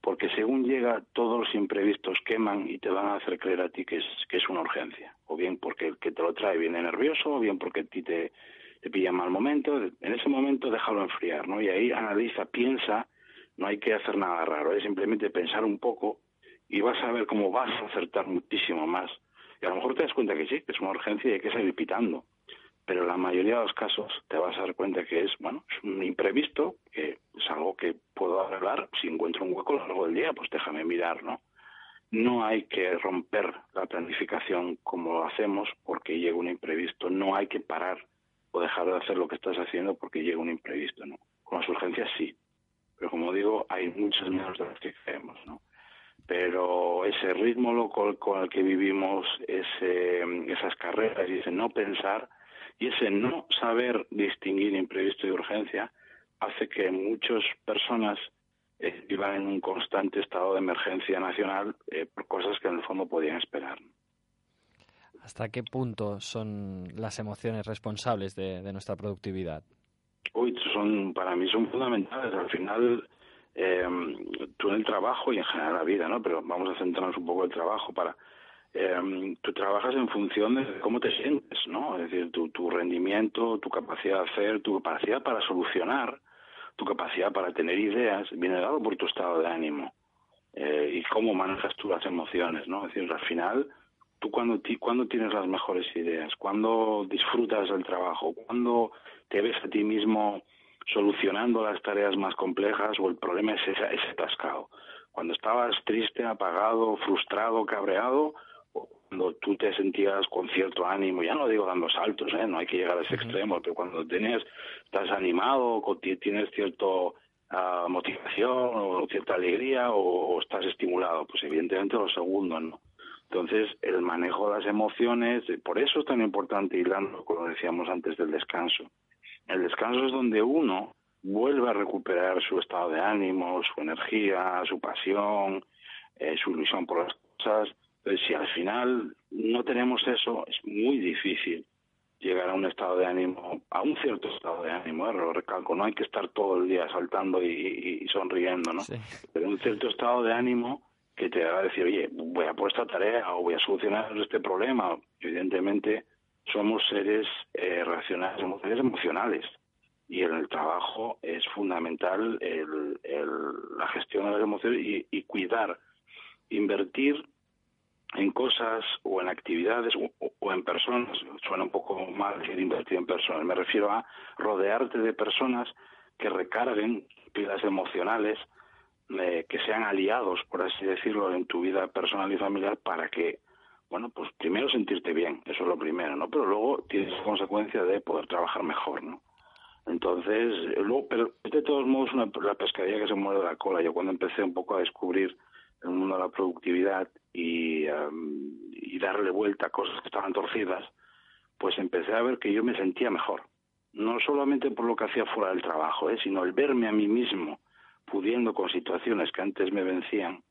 porque según llega, todos los imprevistos queman y te van a hacer creer a ti que es, que es una urgencia. O bien porque el que te lo trae viene nervioso, o bien porque a ti te, te pilla mal momento. En ese momento déjalo enfriar, ¿no? Y ahí analiza, piensa, no hay que hacer nada raro, es simplemente pensar un poco y vas a ver cómo vas a acertar muchísimo más y a lo mejor te das cuenta que sí, que es una urgencia y hay que seguir pitando. Pero en la mayoría de los casos te vas a dar cuenta que es, bueno, es un imprevisto, que es algo que puedo arreglar. Si encuentro un hueco a lo largo del día, pues déjame mirar, ¿no? No hay que romper la planificación como lo hacemos porque llega un imprevisto. No hay que parar o dejar de hacer lo que estás haciendo porque llega un imprevisto, ¿no? Con las urgencias sí. Pero como digo, hay muchas menos de las que creemos, ¿no? Pero ese ritmo local con el que vivimos, ese, esas carreras y ese no pensar y ese no saber distinguir imprevisto y urgencia hace que muchas personas eh, vivan en un constante estado de emergencia nacional eh, por cosas que en el fondo podían esperar. ¿Hasta qué punto son las emociones responsables de, de nuestra productividad? Uy, son para mí son fundamentales. Al final eh, tú en el trabajo y en general la vida, ¿no? Pero vamos a centrarnos un poco en el trabajo para... Eh, tú trabajas en función de cómo te sientes, ¿no? Es decir, tu, rendimiento, tu capacidad de hacer, tu capacidad para solucionar, tu capacidad para tener ideas, viene dado por tu estado de ánimo eh, y cómo manejas tú las emociones, ¿no? Es decir, al final, tú cuando, cuando tienes las mejores ideas, cuando disfrutas del trabajo, cuando te ves a ti mismo solucionando las tareas más complejas o el problema es ese, ese atascado. Cuando estabas triste, apagado, frustrado, cabreado, o cuando tú te sentías con cierto ánimo, ya no digo dando saltos, ¿eh? no hay que llegar a ese extremo, pero cuando tienes, estás animado, tienes cierto uh, motivación o cierta alegría o, estás estimulado, pues evidentemente lo segundo, ¿no? Entonces, el manejo de las emociones, por eso es tan importante hilando, como decíamos antes del descanso. El descanso es donde uno vuelve a recuperar su estado de ánimo, su energía, su pasión, eh, su ilusión por las cosas. Entonces, si al final no tenemos eso, es muy difícil llegar a un estado de ánimo, a un cierto estado de ánimo, ¿eh? lo recalco, no hay que estar todo el día saltando y, sonriendo, ¿no? Pero un cierto estado de ánimo que te va a decir, oye, voy a por esta tarea o voy a solucionar este problema. Evidentemente, somos seres eh, racionales, somos seres emocionales. Y en el trabajo es fundamental el, la gestión de las emociones y, y cuidar, invertir en cosas o en actividades o, en personas, suena un poco mal decir invertir en personas, me refiero a rodearte de personas que recarguen pilas emocionales, eh, que sean aliados, por así decirlo, en tu vida personal y familiar para que, bueno, pues primero sentirte bien, eso es lo primero, ¿no? Pero luego tienes consecuencia de poder trabajar mejor, ¿no? Entonces, luego, pero de todos modos una, la pescadilla que se mueve la cola. Yo cuando empecé un poco a descubrir el mundo de la productividad y, y darle vuelta a cosas que estaban torcidas, pues empecé a ver que yo me sentía mejor. No solamente por lo que hacía fuera del trabajo, ¿eh? sino el verme a mí mismo pudiendo con situaciones que antes me vencían,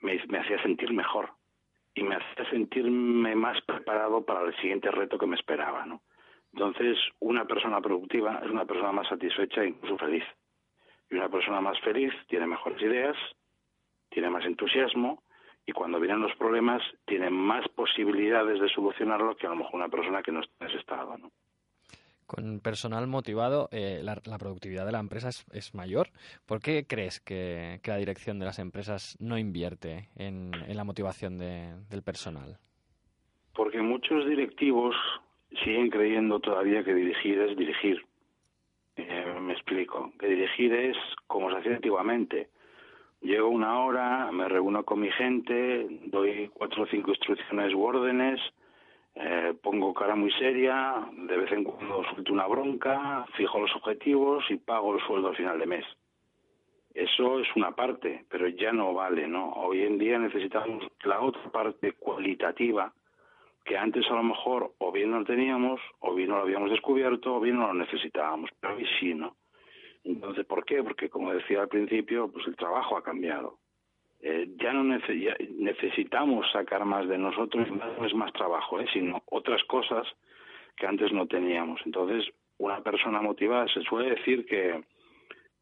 me, me hacía sentir mejor y me hacía sentirme más preparado para el siguiente reto que me esperaba. ¿no? Entonces, una persona productiva es una persona más satisfecha e incluso feliz. Y una persona más feliz tiene mejores ideas, tiene más entusiasmo y cuando vienen los problemas tiene más posibilidades de solucionarlo que a lo mejor una persona que no está en ese estado. ¿no? Con personal motivado, eh, la, productividad de la empresa es, mayor. ¿Por qué crees que, la dirección de las empresas no invierte en, la motivación del personal? Porque muchos directivos siguen creyendo todavía que dirigir es dirigir. Eh, me explico. Que dirigir es como se hacía antiguamente Llego una hora, me reúno con mi gente, doy cuatro o cinco instrucciones u órdenes, eh, pongo cara muy seria, de vez en cuando suelto una bronca, fijo los objetivos y pago el sueldo al final de mes. Eso es una parte, pero ya no vale, ¿no? Hoy en día necesitamos la otra parte cualitativa que antes a lo mejor o bien no teníamos, o bien no lo habíamos descubierto, o bien no lo necesitábamos, pero hoy sí, ¿no? Entonces, ¿por qué? Porque, como decía al principio, pues el trabajo ha cambiado. Eh, ya no necesitamos sacar más de nosotros, no es más trabajo, ¿eh? sino otras cosas que antes no teníamos. Entonces, una persona motivada se suele decir que,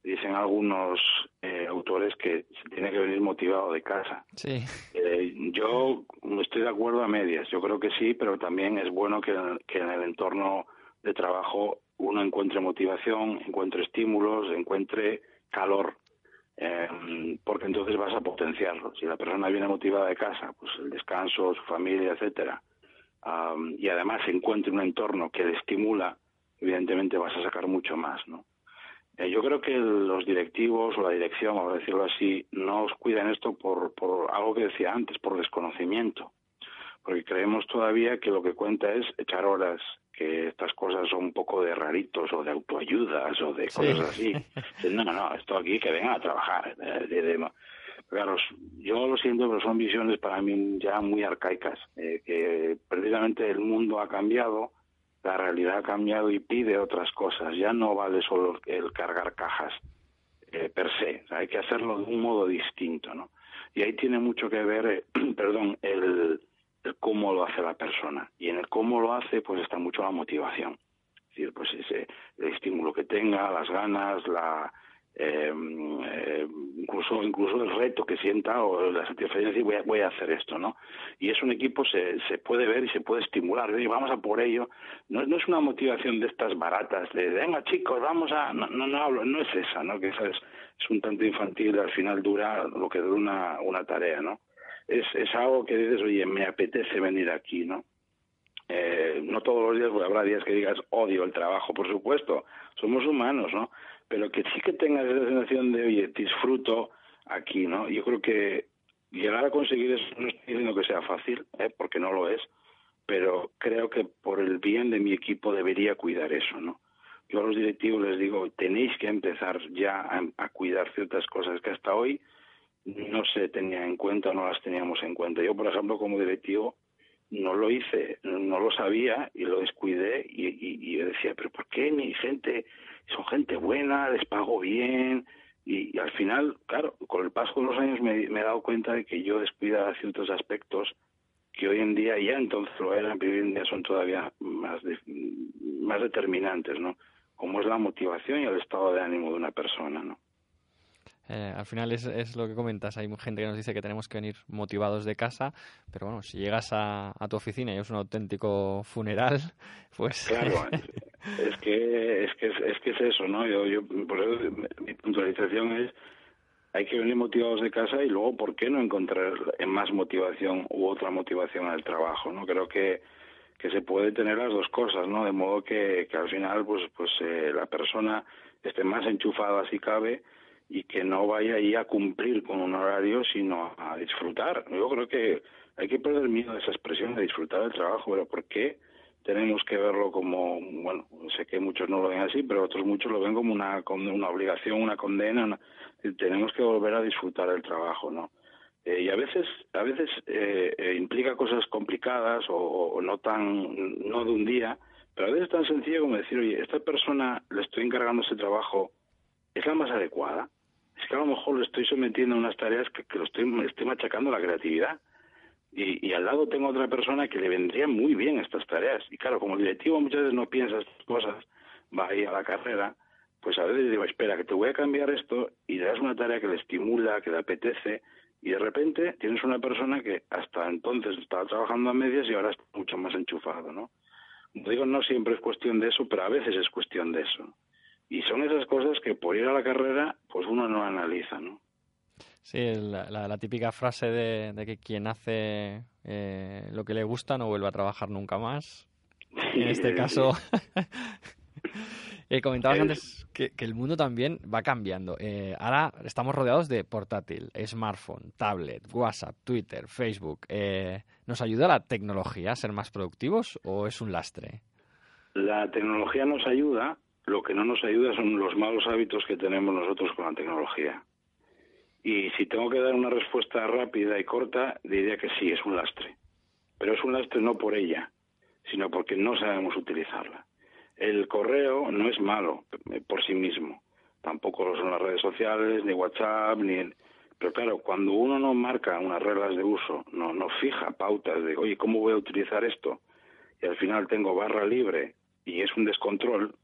dicen algunos eh, autores, que se tiene que venir motivado de casa. Sí. Eh, yo estoy de acuerdo a medias, yo creo que sí, pero también es bueno que, que en el entorno de trabajo uno encuentre motivación, encuentre estímulos, encuentre calor, eh, porque entonces vas a potenciarlo. Si la persona viene motivada de casa, pues el descanso, su familia, etcétera, y además encuentre un entorno que le estimula, evidentemente vas a sacar mucho más, ¿no? Eh, yo creo que los directivos o la dirección, vamos decirlo así, no os cuidan esto por, por algo que decía antes, por desconocimiento, porque creemos todavía que lo que cuenta es echar horas, que estas cosas son un poco de raritos o de autoayudas o de cosas así. No, no, esto aquí que vengan a trabajar. claro, yo lo siento, pero son visiones para mí ya muy arcaicas, eh, que precisamente el mundo ha cambiado, la realidad ha cambiado y pide otras cosas. Ya no vale solo el cargar cajas eh, per se, hay que hacerlo de un modo distinto, ¿no? Y ahí tiene mucho que ver, eh, [CLEARS THROAT] perdón, el cómo lo hace la persona. Y en el cómo lo hace, pues está mucho la motivación. Es decir, pues ese el estímulo que tenga, las ganas, la em, eh, incluso incluso el reto que sienta o la satisfacción de decir voy a, voy a hacer esto, ¿no? Y es un equipo se, se puede ver y se puede estimular. Vamos a por ello. No, no es una motivación de estas baratas de venga chicos, vamos a no no no, hablo, no es esa, ¿no? Que esa es, es un tanto infantil. Al final dura lo que dura una una tarea, ¿no? Es, es algo que dices, oye, me apetece venir aquí, ¿no? Eh, no todos los días, habrá días que digas odio el trabajo, por supuesto, somos humanos, ¿no? Pero que sí que tengas esa sensación de, oye, disfruto aquí, ¿no? Yo creo que llegar a conseguir eso no estoy diciendo que sea fácil, ¿eh? porque no lo es, pero creo que por el bien de mi equipo debería cuidar eso, ¿no? Yo a los directivos les digo, tenéis que empezar ya a, a cuidar ciertas cosas que hasta hoy no se tenía en cuenta no las teníamos en cuenta. Yo, por ejemplo, como directivo, no lo hice, no lo sabía y lo descuidé y, y, yo decía, pero ¿por qué mi gente, son gente buena, les pago bien? Y, al final, claro, con el paso de los años me, he dado cuenta de que yo descuidaba ciertos aspectos que hoy en día ya entonces lo eran, pero hoy en día son todavía más, más determinantes, ¿no? Como es la motivación y el estado de ánimo de una persona, ¿no? Eh, al final es, es, lo que comentas. Hay gente que nos dice que tenemos que venir motivados de casa, pero bueno, si llegas a, tu oficina y es un auténtico funeral, [LAUGHS] pues. Claro, [LAUGHS] es que es que es, que es eso, ¿no? Yo, yo por eso mi puntualización es hay que venir motivados de casa y luego, ¿por qué no encontrar más motivación u otra motivación el trabajo? ¿no? Creo que, que se puede tener las dos cosas, ¿no? De modo que, que al final, pues, pues eh, la persona esté más enchufada si cabe y que no vaya ahí a cumplir con un horario, sino a disfrutar. Yo creo que hay que perder miedo a esa expresión de disfrutar del trabajo, pero ¿por qué tenemos que verlo como, bueno, sé que muchos no lo ven así, pero otros muchos lo ven como una, una obligación, una condena, tenemos que volver a disfrutar del trabajo, ¿no? Eh, y a veces, a veces eh, eh, implica cosas complicadas o, no tan, no de un día, pero a veces es tan sencillo como decir, oye, esta persona le estoy encargando ese trabajo, ¿es la más adecuada? Es que a lo mejor le estoy sometiendo a unas tareas que, lo estoy, machacando la creatividad. Y, al lado tengo otra persona que le vendría muy bien estas tareas. Y claro, como directivo muchas veces no piensa estas cosas, va ahí a la carrera, pues a veces digo, espera, que te voy a cambiar esto y le das una tarea que le estimula, que le apetece, y de repente tienes una persona que hasta entonces estaba trabajando a medias y ahora está mucho más enchufado, ¿no? digo, no siempre es cuestión de eso, pero a veces es cuestión de eso. Y son esas cosas que por ir a la carrera, pues uno no analiza, ¿no? Sí, la, la, típica frase de, que quien hace eh, lo que le gusta no vuelve a trabajar nunca más. [LAUGHS] en este caso, [LAUGHS] eh, comentabas antes que, el mundo también va cambiando. Eh, ahora estamos rodeados de portátil, smartphone, tablet, WhatsApp, Twitter, Facebook. ¿Nos ayuda la tecnología a ser más productivos o es un lastre? La tecnología nos ayuda, lo que no nos ayuda son los malos hábitos que tenemos nosotros con la tecnología. Y si tengo que dar una respuesta rápida y corta, diría que sí, es un lastre. Pero es un lastre no por ella, sino porque no sabemos utilizarla. El correo no es malo eh, por sí mismo. Tampoco lo son las redes sociales, ni WhatsApp, ni el... Pero claro, cuando uno no marca unas reglas de uso, no, no fija pautas de, oye, ¿cómo voy a utilizar esto? Y al final tengo barra libre y es un descontrol,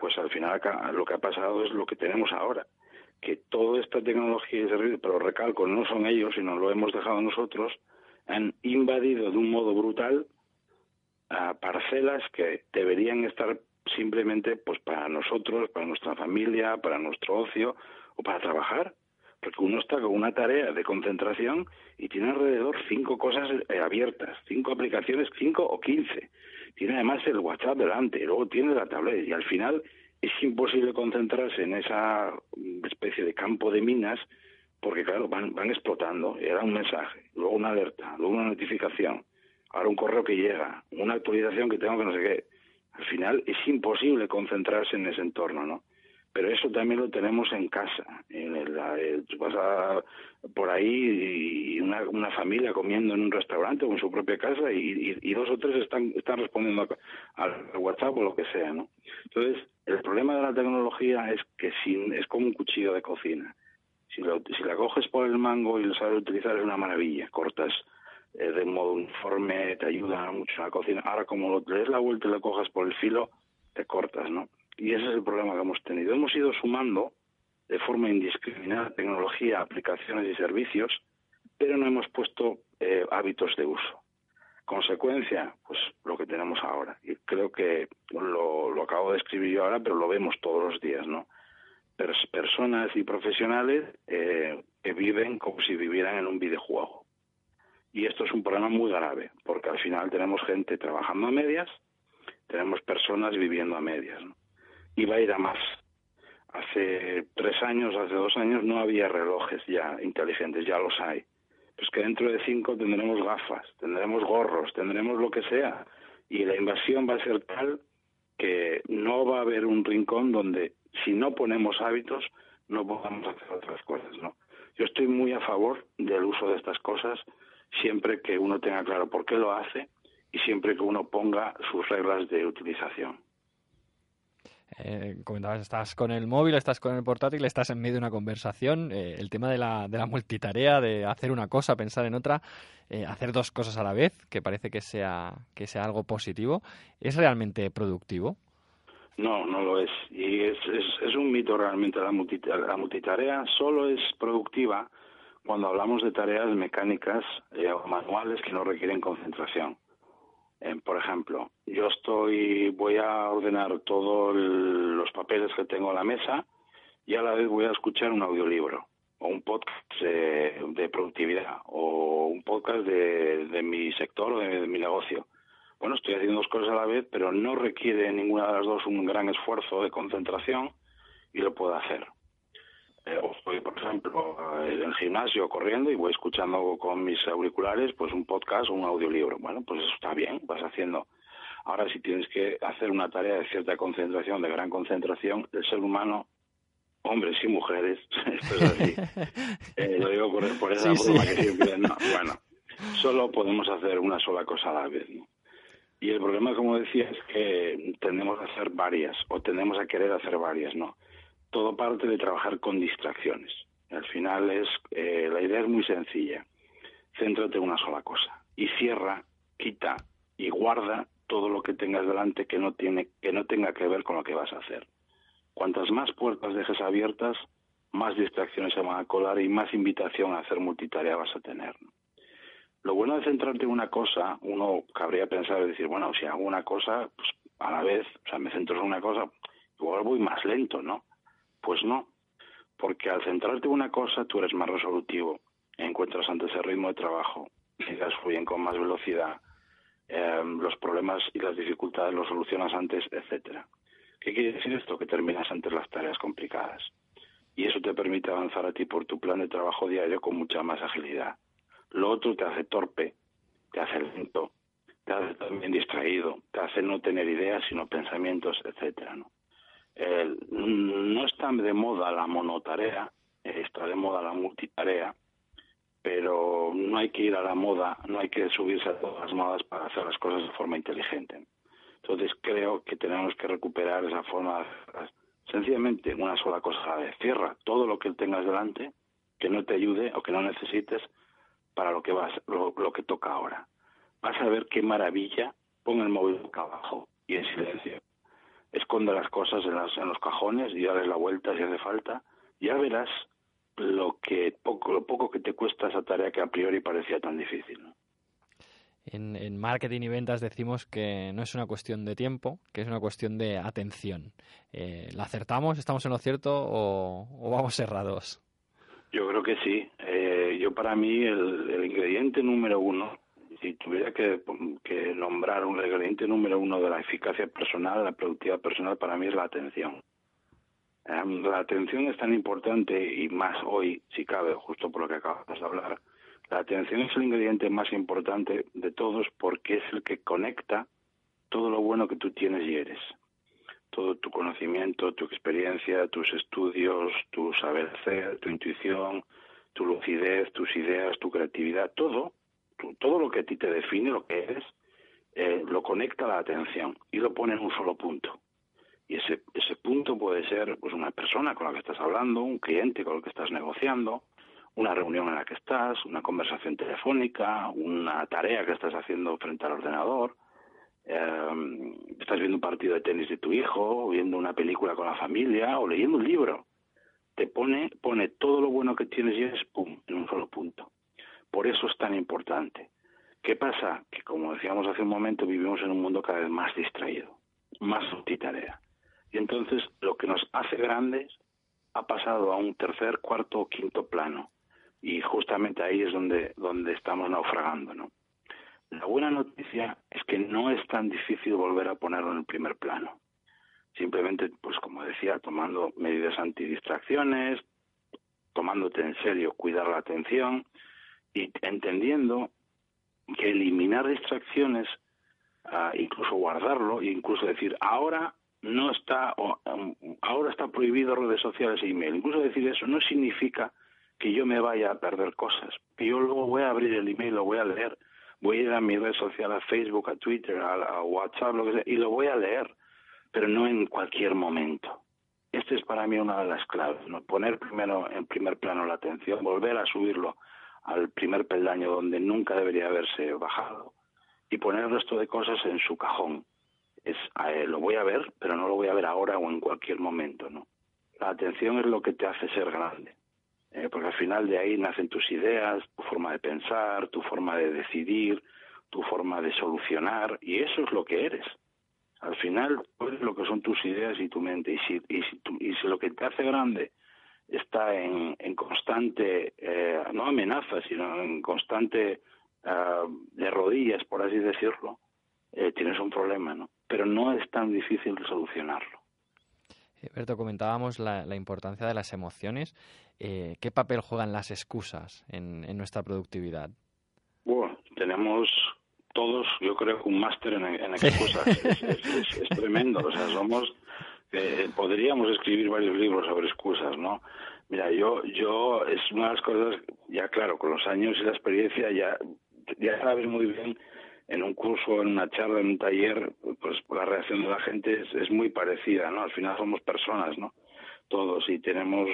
pues al final lo que ha pasado es lo que tenemos ahora que toda esta tecnología y servicios, pero recalco, no son ellos, sino lo hemos dejado nosotros, han invadido de un modo brutal a parcelas que deberían estar simplemente pues para nosotros, para nuestra familia, para nuestro ocio o para trabajar. Porque uno está con una tarea de concentración y tiene alrededor cinco cosas eh, abiertas, cinco aplicaciones, cinco o quince. Tiene además el WhatsApp delante, luego tiene la tablet y al final es imposible concentrarse en esa especie de campo de minas porque, claro, van, van explotando. Era un mensaje, luego una alerta, luego una notificación, ahora un correo que llega, una actualización que tengo que no sé qué. Al final es imposible concentrarse en ese entorno, ¿no? Pero eso también lo tenemos en casa. En el, vas por ahí y una, una, familia comiendo en un restaurante o en su propia casa y, dos o tres están, están respondiendo al WhatsApp o lo que sea, ¿no? Entonces, el problema de la tecnología es que sin, es como un cuchillo de cocina. Si, lo, si la coges por el mango y lo sabes utilizar es una maravilla. Cortas eh, de modo uniforme, te ayuda mucho en la cocina. Ahora, como le des la vuelta y lo cojas por el filo, te cortas, ¿no? Y ese es el problema que hemos tenido. Hemos ido sumando de forma indiscriminada tecnología, aplicaciones y servicios, pero no hemos puesto eh, hábitos de uso. Consecuencia, pues lo que tenemos ahora. Y creo que lo, lo acabo de escribir yo ahora, pero lo vemos todos los días, ¿no? personas y profesionales eh, que viven como si vivieran en un videojuego. Y esto es un problema muy grave, porque al final tenemos gente trabajando a medias, tenemos personas viviendo a medias. ¿no? Y va a ir a más. Hace tres años, hace dos años, no había relojes ya inteligentes, ya los hay. Pues que dentro de cinco tendremos gafas, tendremos gorros, tendremos lo que sea. Y la invasión va a ser tal que no va a haber un rincón donde, si no ponemos hábitos, no podamos hacer otras cosas, ¿no? Yo estoy muy a favor del uso de estas cosas siempre que uno tenga claro por qué lo hace y siempre que uno ponga sus reglas de utilización. Eh, comentabas, estás con el móvil, estás con el portátil, estás en medio de una conversación. Eh, el tema de la, de la multitarea, de hacer una cosa, pensar en otra, eh, hacer dos cosas a la vez, que parece que sea, que sea algo positivo, ¿es realmente productivo? No, no lo es. Y es, es, un mito realmente. La, la multitarea solo es productiva cuando hablamos de tareas mecánicas o manuales que no requieren concentración. Por ejemplo, yo estoy, voy a ordenar todos los papeles que tengo en la mesa y a la vez voy a escuchar un audiolibro o un podcast de, productividad o un podcast de, mi sector o de, mi negocio. Bueno, estoy haciendo dos cosas a la vez, pero no requiere ninguna de las dos un gran esfuerzo de concentración y lo puedo hacer. Eh, o estoy, por ejemplo, eh, en el gimnasio corriendo y voy escuchando con mis auriculares pues un podcast o un audiolibro. Bueno, pues eso está bien, vas haciendo. Ahora, si tienes que hacer una tarea de cierta concentración, de gran concentración, el ser humano, hombres y mujeres, [LAUGHS] esto es así, [LAUGHS] eh, lo digo por, esa forma que siempre, no, bueno, solo podemos hacer una sola cosa a la vez, ¿no? Y el problema, como decía, es que tendemos a hacer varias, o tendemos a querer hacer varias, ¿no? Todo parte de trabajar con distracciones. Al final es eh, la idea es muy sencilla. Céntrate en una sola cosa y cierra, quita y guarda todo lo que tengas delante que no tiene que no tenga que ver con lo que vas a hacer. Cuantas más puertas dejes abiertas, más distracciones se van a colar y más invitación a hacer multitarea vas a tener. Lo bueno de centrarte en una cosa, uno cabría pensar y decir, bueno, si hago una cosa, pues a la vez, o sea, me centro en una cosa, igual voy más lento, ¿no? Pues no, porque al centrarte en una cosa tú eres más resolutivo, encuentras antes el ritmo de trabajo, ideas fluyen con más velocidad, eh, los problemas y las dificultades los solucionas antes, etcétera. ¿Qué quiere decir esto? Que terminas antes las tareas complicadas. Y eso te permite avanzar a ti por tu plan de trabajo diario con mucha más agilidad. Lo otro te hace torpe, te hace lento, te hace también distraído, te hace no tener ideas sino pensamientos, etcétera, ¿no? Eh, no está de moda la monotarea, eh, está de moda la multitarea, pero no hay que ir a la moda, no hay que subirse a todas las modas para hacer las cosas de forma inteligente. Entonces creo que tenemos que recuperar esa forma sencillamente una sola cosa a la. Cierra todo lo que tengas delante que no te ayude o que no necesites para lo que vas, lo, lo que toca ahora. Vas a ver qué maravilla. Pon el móvil acá abajo y en silencio esconde las cosas en, las, en los cajones y dale la vuelta si hace falta, ya verás lo que poco, lo poco que te cuesta esa tarea que a priori parecía tan difícil. En, en, marketing y ventas decimos que no es una cuestión de tiempo, que es una cuestión de atención. Eh, ¿La acertamos? ¿Estamos en lo cierto o, vamos errados? Yo creo que sí. Eh, yo para mí el ingrediente número uno si tuviera que, nombrar un ingrediente número uno de la eficacia personal, la productividad personal, para mí es la atención. Em, la atención es tan importante y más hoy, si cabe, justo por lo que acabamos de hablar. La atención es el ingrediente más importante de todos porque es el que conecta todo lo bueno que tú tienes y eres. Todo tu conocimiento, tu experiencia, tus estudios, tu saber hacer, tu intuición, tu lucidez, tus ideas, tu creatividad, todo todo lo que a ti te define, lo que eres, eh, lo conecta la atención y lo pone en un solo punto. Y ese, ese punto puede ser pues, una persona con la que estás hablando, un cliente con el que estás negociando, una reunión en la que estás, una conversación telefónica, una tarea que estás haciendo frente al ordenador, eh, estás viendo un partido de tenis de tu hijo, o viendo una película con la familia, o leyendo un libro. Te pone, pone todo lo bueno que tienes y es pum, en un solo punto. Por eso es tan importante. ¿Qué pasa? Que como decíamos hace un momento, vivimos en un mundo cada vez más distraído, más multitarea. Y entonces lo que nos hace grandes ha pasado a un tercer, cuarto o quinto plano. Y justamente ahí es donde, donde estamos naufragando, ¿no? La buena noticia es que no es tan difícil volver a ponerlo en el primer plano. Simplemente, pues como decía, tomando medidas antidistracciones, tomándote en serio cuidar la atención, y entendiendo que eliminar distracciones, uh, incluso guardarlo, incluso decir ahora no está, um, ahora está prohibido redes sociales e email. Incluso decir eso no significa que yo me vaya a perder cosas. Yo luego voy a abrir el email, lo voy a leer, voy a ir a mi red social, a Facebook, a Twitter, a, a WhatsApp, lo que sea, y lo voy a leer. pero no en cualquier momento. Este es para mí una de las claves, ¿no? Poner primero en primer plano la atención, volver a subirlo al primer peldaño donde nunca debería haberse bajado y poner el resto de cosas en su cajón. Es, lo voy a ver, pero no lo voy a ver ahora o en cualquier momento, ¿no? La atención es lo que te hace ser grande, ¿eh? porque al final de ahí nacen tus ideas, tu forma de pensar, tu forma de decidir, tu forma de solucionar, y eso es lo que eres. Al final, pues lo que son tus ideas y tu mente. Y si, y si, y si lo que te hace grande está en, en constante, eh, no amenaza, sino en constante uh, de rodillas, por así decirlo, eh, tienes un problema, ¿no? Pero no es tan difícil solucionarlo. Berto, comentábamos la, la, importancia de las emociones. Eh, ¿Qué papel juegan las excusas en, en nuestra productividad? Bueno, tenemos todos, yo creo, un máster en, en [LAUGHS] excusas. es, es, es, tremendo. O sea, somos. Eh, podríamos escribir varios libros sobre excusas, ¿no? Mira, yo, yo es una de las cosas, ya claro, con los años y la experiencia, ya, ya sabes muy bien en un curso, en una charla, en un taller, pues la reacción de la gente es, muy parecida, ¿no? Al final somos personas, ¿no? Todos y tenemos,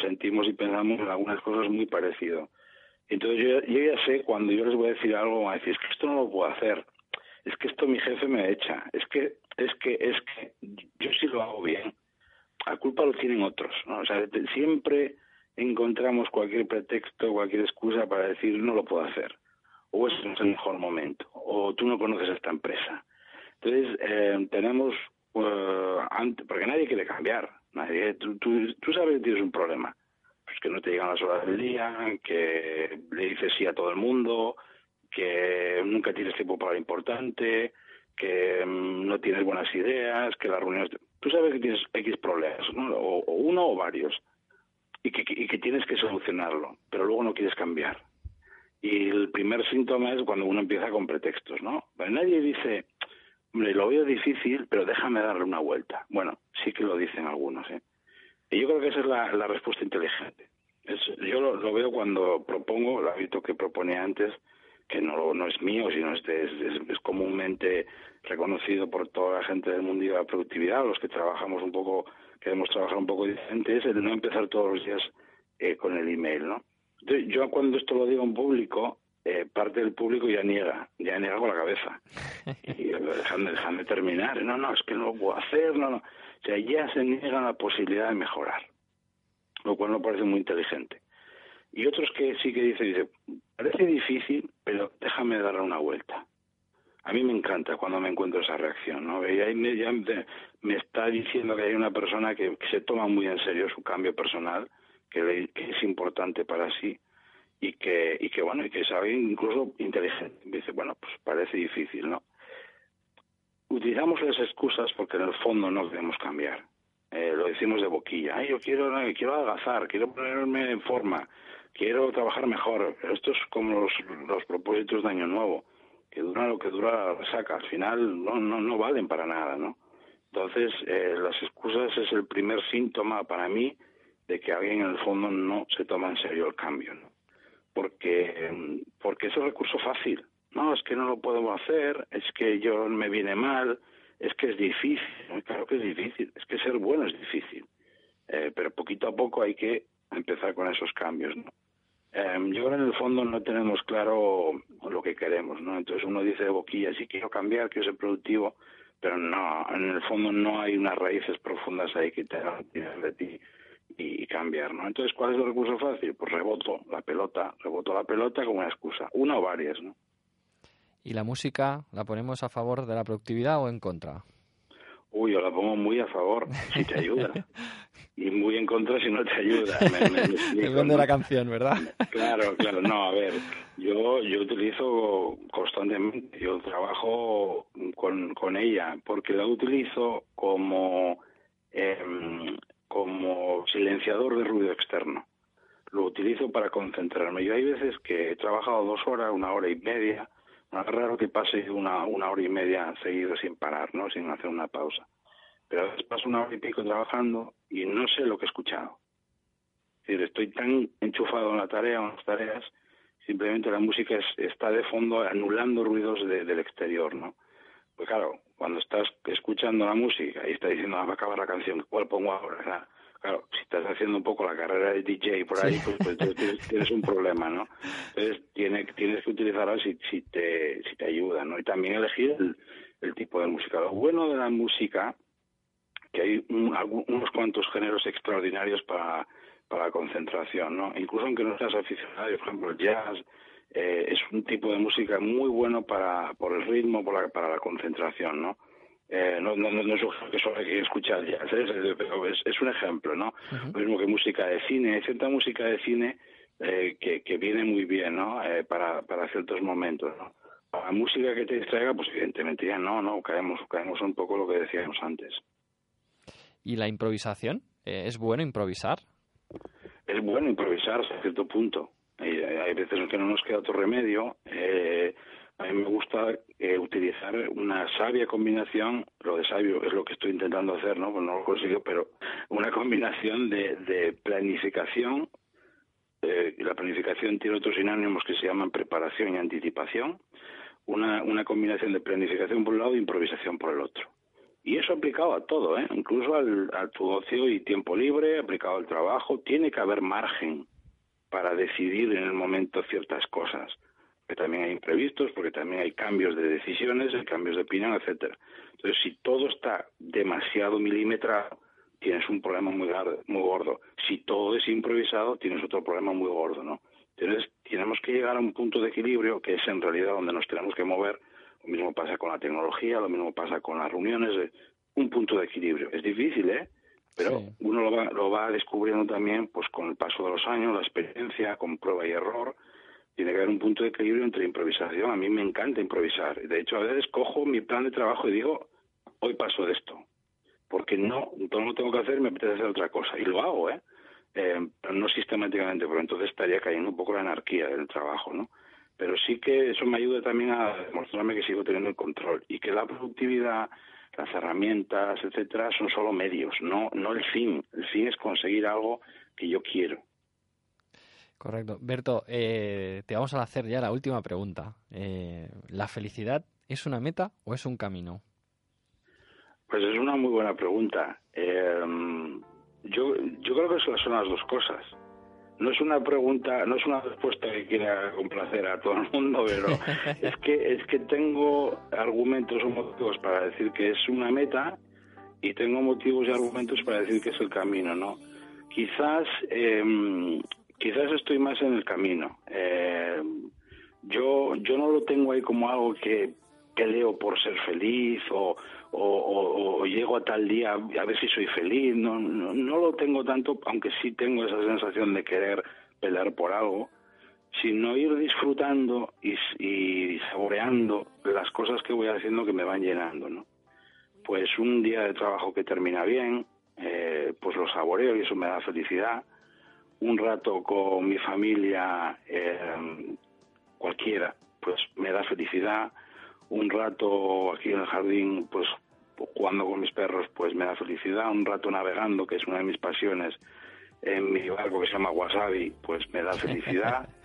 sentimos y pensamos en algunas cosas muy parecido. Entonces yo, yo ya sé cuando yo les voy a decir algo, van a decir, es que esto no lo puedo hacer, es que esto mi jefe me echa, es que, es que, es que yo sí lo hago bien. La culpa lo tienen otros, ¿no? O sea, siempre encontramos cualquier pretexto, cualquier excusa para decir no lo puedo hacer o no es el mejor momento, o tú no conoces esta empresa. Entonces, eh, tenemos, uh, porque nadie quiere cambiar, nadie, tú, tú, tú, sabes que tienes un problema, pues que no te llegan las horas del día, que le dices sí a todo el mundo, que nunca tienes tiempo para lo importante, que um, no tienes buenas ideas, que las reuniones... Tú sabes que tienes X problemas, ¿no? o, o uno o varios, y que, y que tienes que solucionarlo, pero luego no quieres cambiar. Y el primer síntoma es cuando uno empieza con pretextos, ¿no? Pero nadie dice, hombre, lo veo difícil, pero déjame darle una vuelta. Bueno, sí que lo dicen algunos, ¿eh? Y yo creo que esa es la, la respuesta inteligente. Es, yo lo, lo, veo cuando propongo, el hábito que proponía antes, que no, no es mío, sino es, es, es, comúnmente reconocido por toda la gente del mundo de la productividad, los que trabajamos un poco, queremos trabajar un poco diferente, es el no empezar todos los días eh, con el email, ¿no? Yo cuando esto lo digo en público, eh, parte del público ya niega, ya niega con la cabeza. Y déjame, déjame terminar. No, no, es que no lo puedo hacer, no, no. O sea, ya se niega la posibilidad de mejorar, lo cual no parece muy inteligente. Y otros que sí que dicen, dice, parece difícil, pero déjame darle una vuelta. A mí me encanta cuando me encuentro esa reacción, ¿no? Y ahí me, ya me, me está diciendo que hay una persona que, se toma muy en serio su cambio personal que, le, es importante para sí y que, y que bueno, y que es alguien incluso inteligente. Dice, bueno, pues parece difícil, ¿no? Utilizamos las excusas porque en el fondo no queremos cambiar. Eh, lo decimos de boquilla. Ay, yo quiero, quiero adelgazar, quiero ponerme en forma, quiero trabajar mejor. Esto es como los, propósitos de Año Nuevo, que dura lo que dura saca. Al final no, no, no valen para nada, ¿no? Entonces, eh, las excusas es el primer síntoma para mí de que alguien en el fondo no se toma en serio el cambio. Porque, porque es un recurso fácil. No, es que no lo podemos hacer, es que yo me viene mal, es que es difícil. Claro que es difícil, es que ser bueno es difícil. Eh, pero poquito a poco hay que empezar con esos cambios, ¿no? Eh, yo creo que en el fondo no tenemos claro lo que queremos, ¿no? Entonces uno dice de boquilla, sí quiero cambiar, quiero ser productivo, pero no, en el fondo no hay unas raíces profundas ahí que te hagan de ti y cambiar, ¿no? Entonces, ¿cuál es el recurso fácil? Pues reboto la pelota, reboto la pelota como una excusa, una o varias, ¿no? ¿Y la música la ponemos a favor de la productividad o en contra? Uy, yo la pongo muy a favor si te ayuda. [LAUGHS] y muy en contra si no te ayuda. Me, me, me [LAUGHS] Depende de la canción, ¿verdad? Claro, claro. No, a ver, yo, yo utilizo constantemente, yo trabajo con, con ella porque la utilizo como eh, como silenciador de ruido externo. Lo utilizo para concentrarme. Yo hay veces que he trabajado dos horas, una hora y media. No raro que pase una, una hora y media seguido sin parar, ¿no? Sin hacer una pausa. Pero a veces paso una hora y pico trabajando y no sé lo que he escuchado. Es decir, estoy tan enchufado en la tarea o en las tareas, simplemente la música es, está de fondo anulando ruidos de, del exterior, ¿no? pues claro, cuando estás escuchando la música y estás diciendo, ah, va a acabar la canción, ¿cuál pongo ahora? Claro, si estás haciendo un poco la carrera de DJ por ahí, pues, pues tienes, un problema, ¿no? Entonces tienes, tienes que utilizarla si, si, te, si te ayuda, ¿no? Y también elegir el, el tipo de música. Lo bueno de la música, que hay unos cuantos géneros extraordinarios para, para la concentración, ¿no? Incluso aunque no seas aficionado, por ejemplo, el jazz eh, es un tipo de música muy bueno para por el ritmo, por la, para la concentración, ¿no? Eh, no, no, no, es que solo hay que escuchar jazz, es, es, un ejemplo, ¿no? Lo mismo que música de cine, hay cierta música de cine eh, que, que viene muy bien, ¿no? Eh, para, para ciertos momentos, ¿no? La música que te distraiga, pues evidentemente ya no, no, caemos, caemos un poco lo que decíamos antes. ¿Y la improvisación? Eh, ¿Es bueno improvisar? Es bueno improvisar hasta cierto punto. hay veces en que no nos queda otro remedio. Eh, a mí me gusta eh, utilizar una sabia combinación, lo de sabio es lo que estoy intentando hacer, ¿no? Pues no lo consigo, pero una combinación de, planificación. Eh, la planificación tiene otros sinónimos que se llaman preparación y anticipación. Una, una combinación de planificación por un lado e improvisación por el otro. Y eso aplicado a todo, ¿eh? incluso al, a tu ocio y tiempo libre, aplicado al trabajo. Tiene que haber margen para decidir en el momento ciertas cosas. Que también hay imprevistos, porque también hay cambios de decisiones, hay cambios de opinión, etcétera. Entonces, si todo está demasiado milimetrado, tienes un problema muy, muy gordo. Si todo es improvisado, tienes otro problema muy gordo, ¿no? Entonces, tenemos que llegar a un punto de equilibrio, que es en realidad donde nos tenemos que mover, lo mismo pasa con la tecnología, lo mismo pasa con las reuniones, un punto de equilibrio. Es difícil, ¿eh? Pero uno lo va, lo va descubriendo también pues con el paso de los años, la experiencia, con prueba y error. Tiene que haber un punto de equilibrio entre improvisación. A mí me encanta improvisar. De hecho, a veces cojo mi plan de trabajo y digo, hoy paso de esto. Porque no, todo lo tengo que hacer, me apetece hacer otra cosa. Y lo hago, ¿eh? eh no sistemáticamente, porque entonces estaría cayendo un poco la anarquía del trabajo, ¿no? pero sí que eso me ayuda también a demostrarme que sigo teniendo el control y que la productividad, las herramientas, etcétera, son solo medios, no, no el fin. El fin es conseguir algo que yo quiero. Correcto. Berto, eh, te vamos a hacer ya la última pregunta. Eh, ¿La felicidad es una meta o es un camino? Pues es una muy buena pregunta. Eh, yo, yo creo que son las dos cosas no es una pregunta, no es una respuesta que quiera complacer a todo el mundo, pero [LAUGHS] es que es que tengo argumentos o motivos para decir que es una meta y tengo motivos y argumentos para decir que es el camino, ¿no? Quizás em, quizás estoy más en el camino. Eh, yo yo no lo tengo ahí como algo que peleo por ser feliz o, o, llego a tal día a ver si soy feliz. No, no, lo tengo tanto, aunque sí tengo esa sensación de querer pelear por algo, sino ir disfrutando y, y saboreando las cosas que voy haciendo que me van llenando, ¿no? Pues un día de trabajo que termina bien, eh, pues lo saboreo y eso me da felicidad. Un rato con mi familia, eh, cualquiera, pues me da felicidad un rato aquí en el jardín, pues jugando con mis perros, pues me da felicidad, un rato navegando, que es una de mis pasiones, en mi barco que se llama Wasabi, pues me da felicidad. [LAUGHS]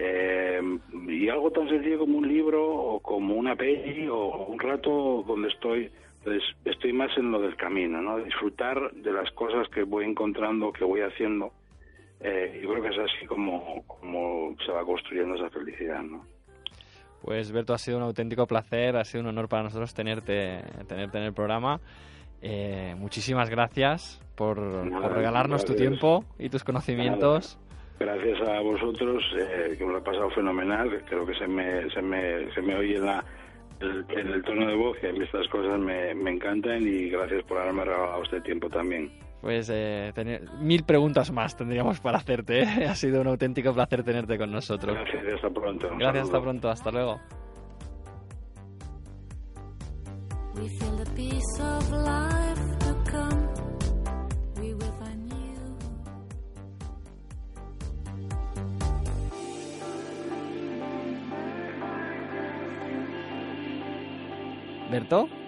Eh, y algo tan sencillo como un libro o como una peli o un rato donde estoy, pues estoy más en lo del camino, ¿no? Disfrutar de las cosas que voy encontrando, que voy haciendo. Eh, yo creo que es así como, como se va construyendo esa felicidad, ¿no? Pues Berto, ha sido un auténtico placer, ha sido un honor para nosotros tenerte, tenerte en el programa. Eh, muchísimas gracias por, regalarnos tu tiempo y tus conocimientos. Gracias a vosotros, eh, que me lo he pasado fenomenal. Creo que se me, se me, se me oye en, la, en el tono de voz que a mí estas cosas me, me encantan y gracias por haberme regalado este tiempo también. Pues eh, mil preguntas más tendríamos para hacerte. ¿eh? [LAUGHS] Ha sido un auténtico placer tenerte con nosotros. Gracias, hasta pronto. Gracias, hasta pronto. Hasta luego. We stone.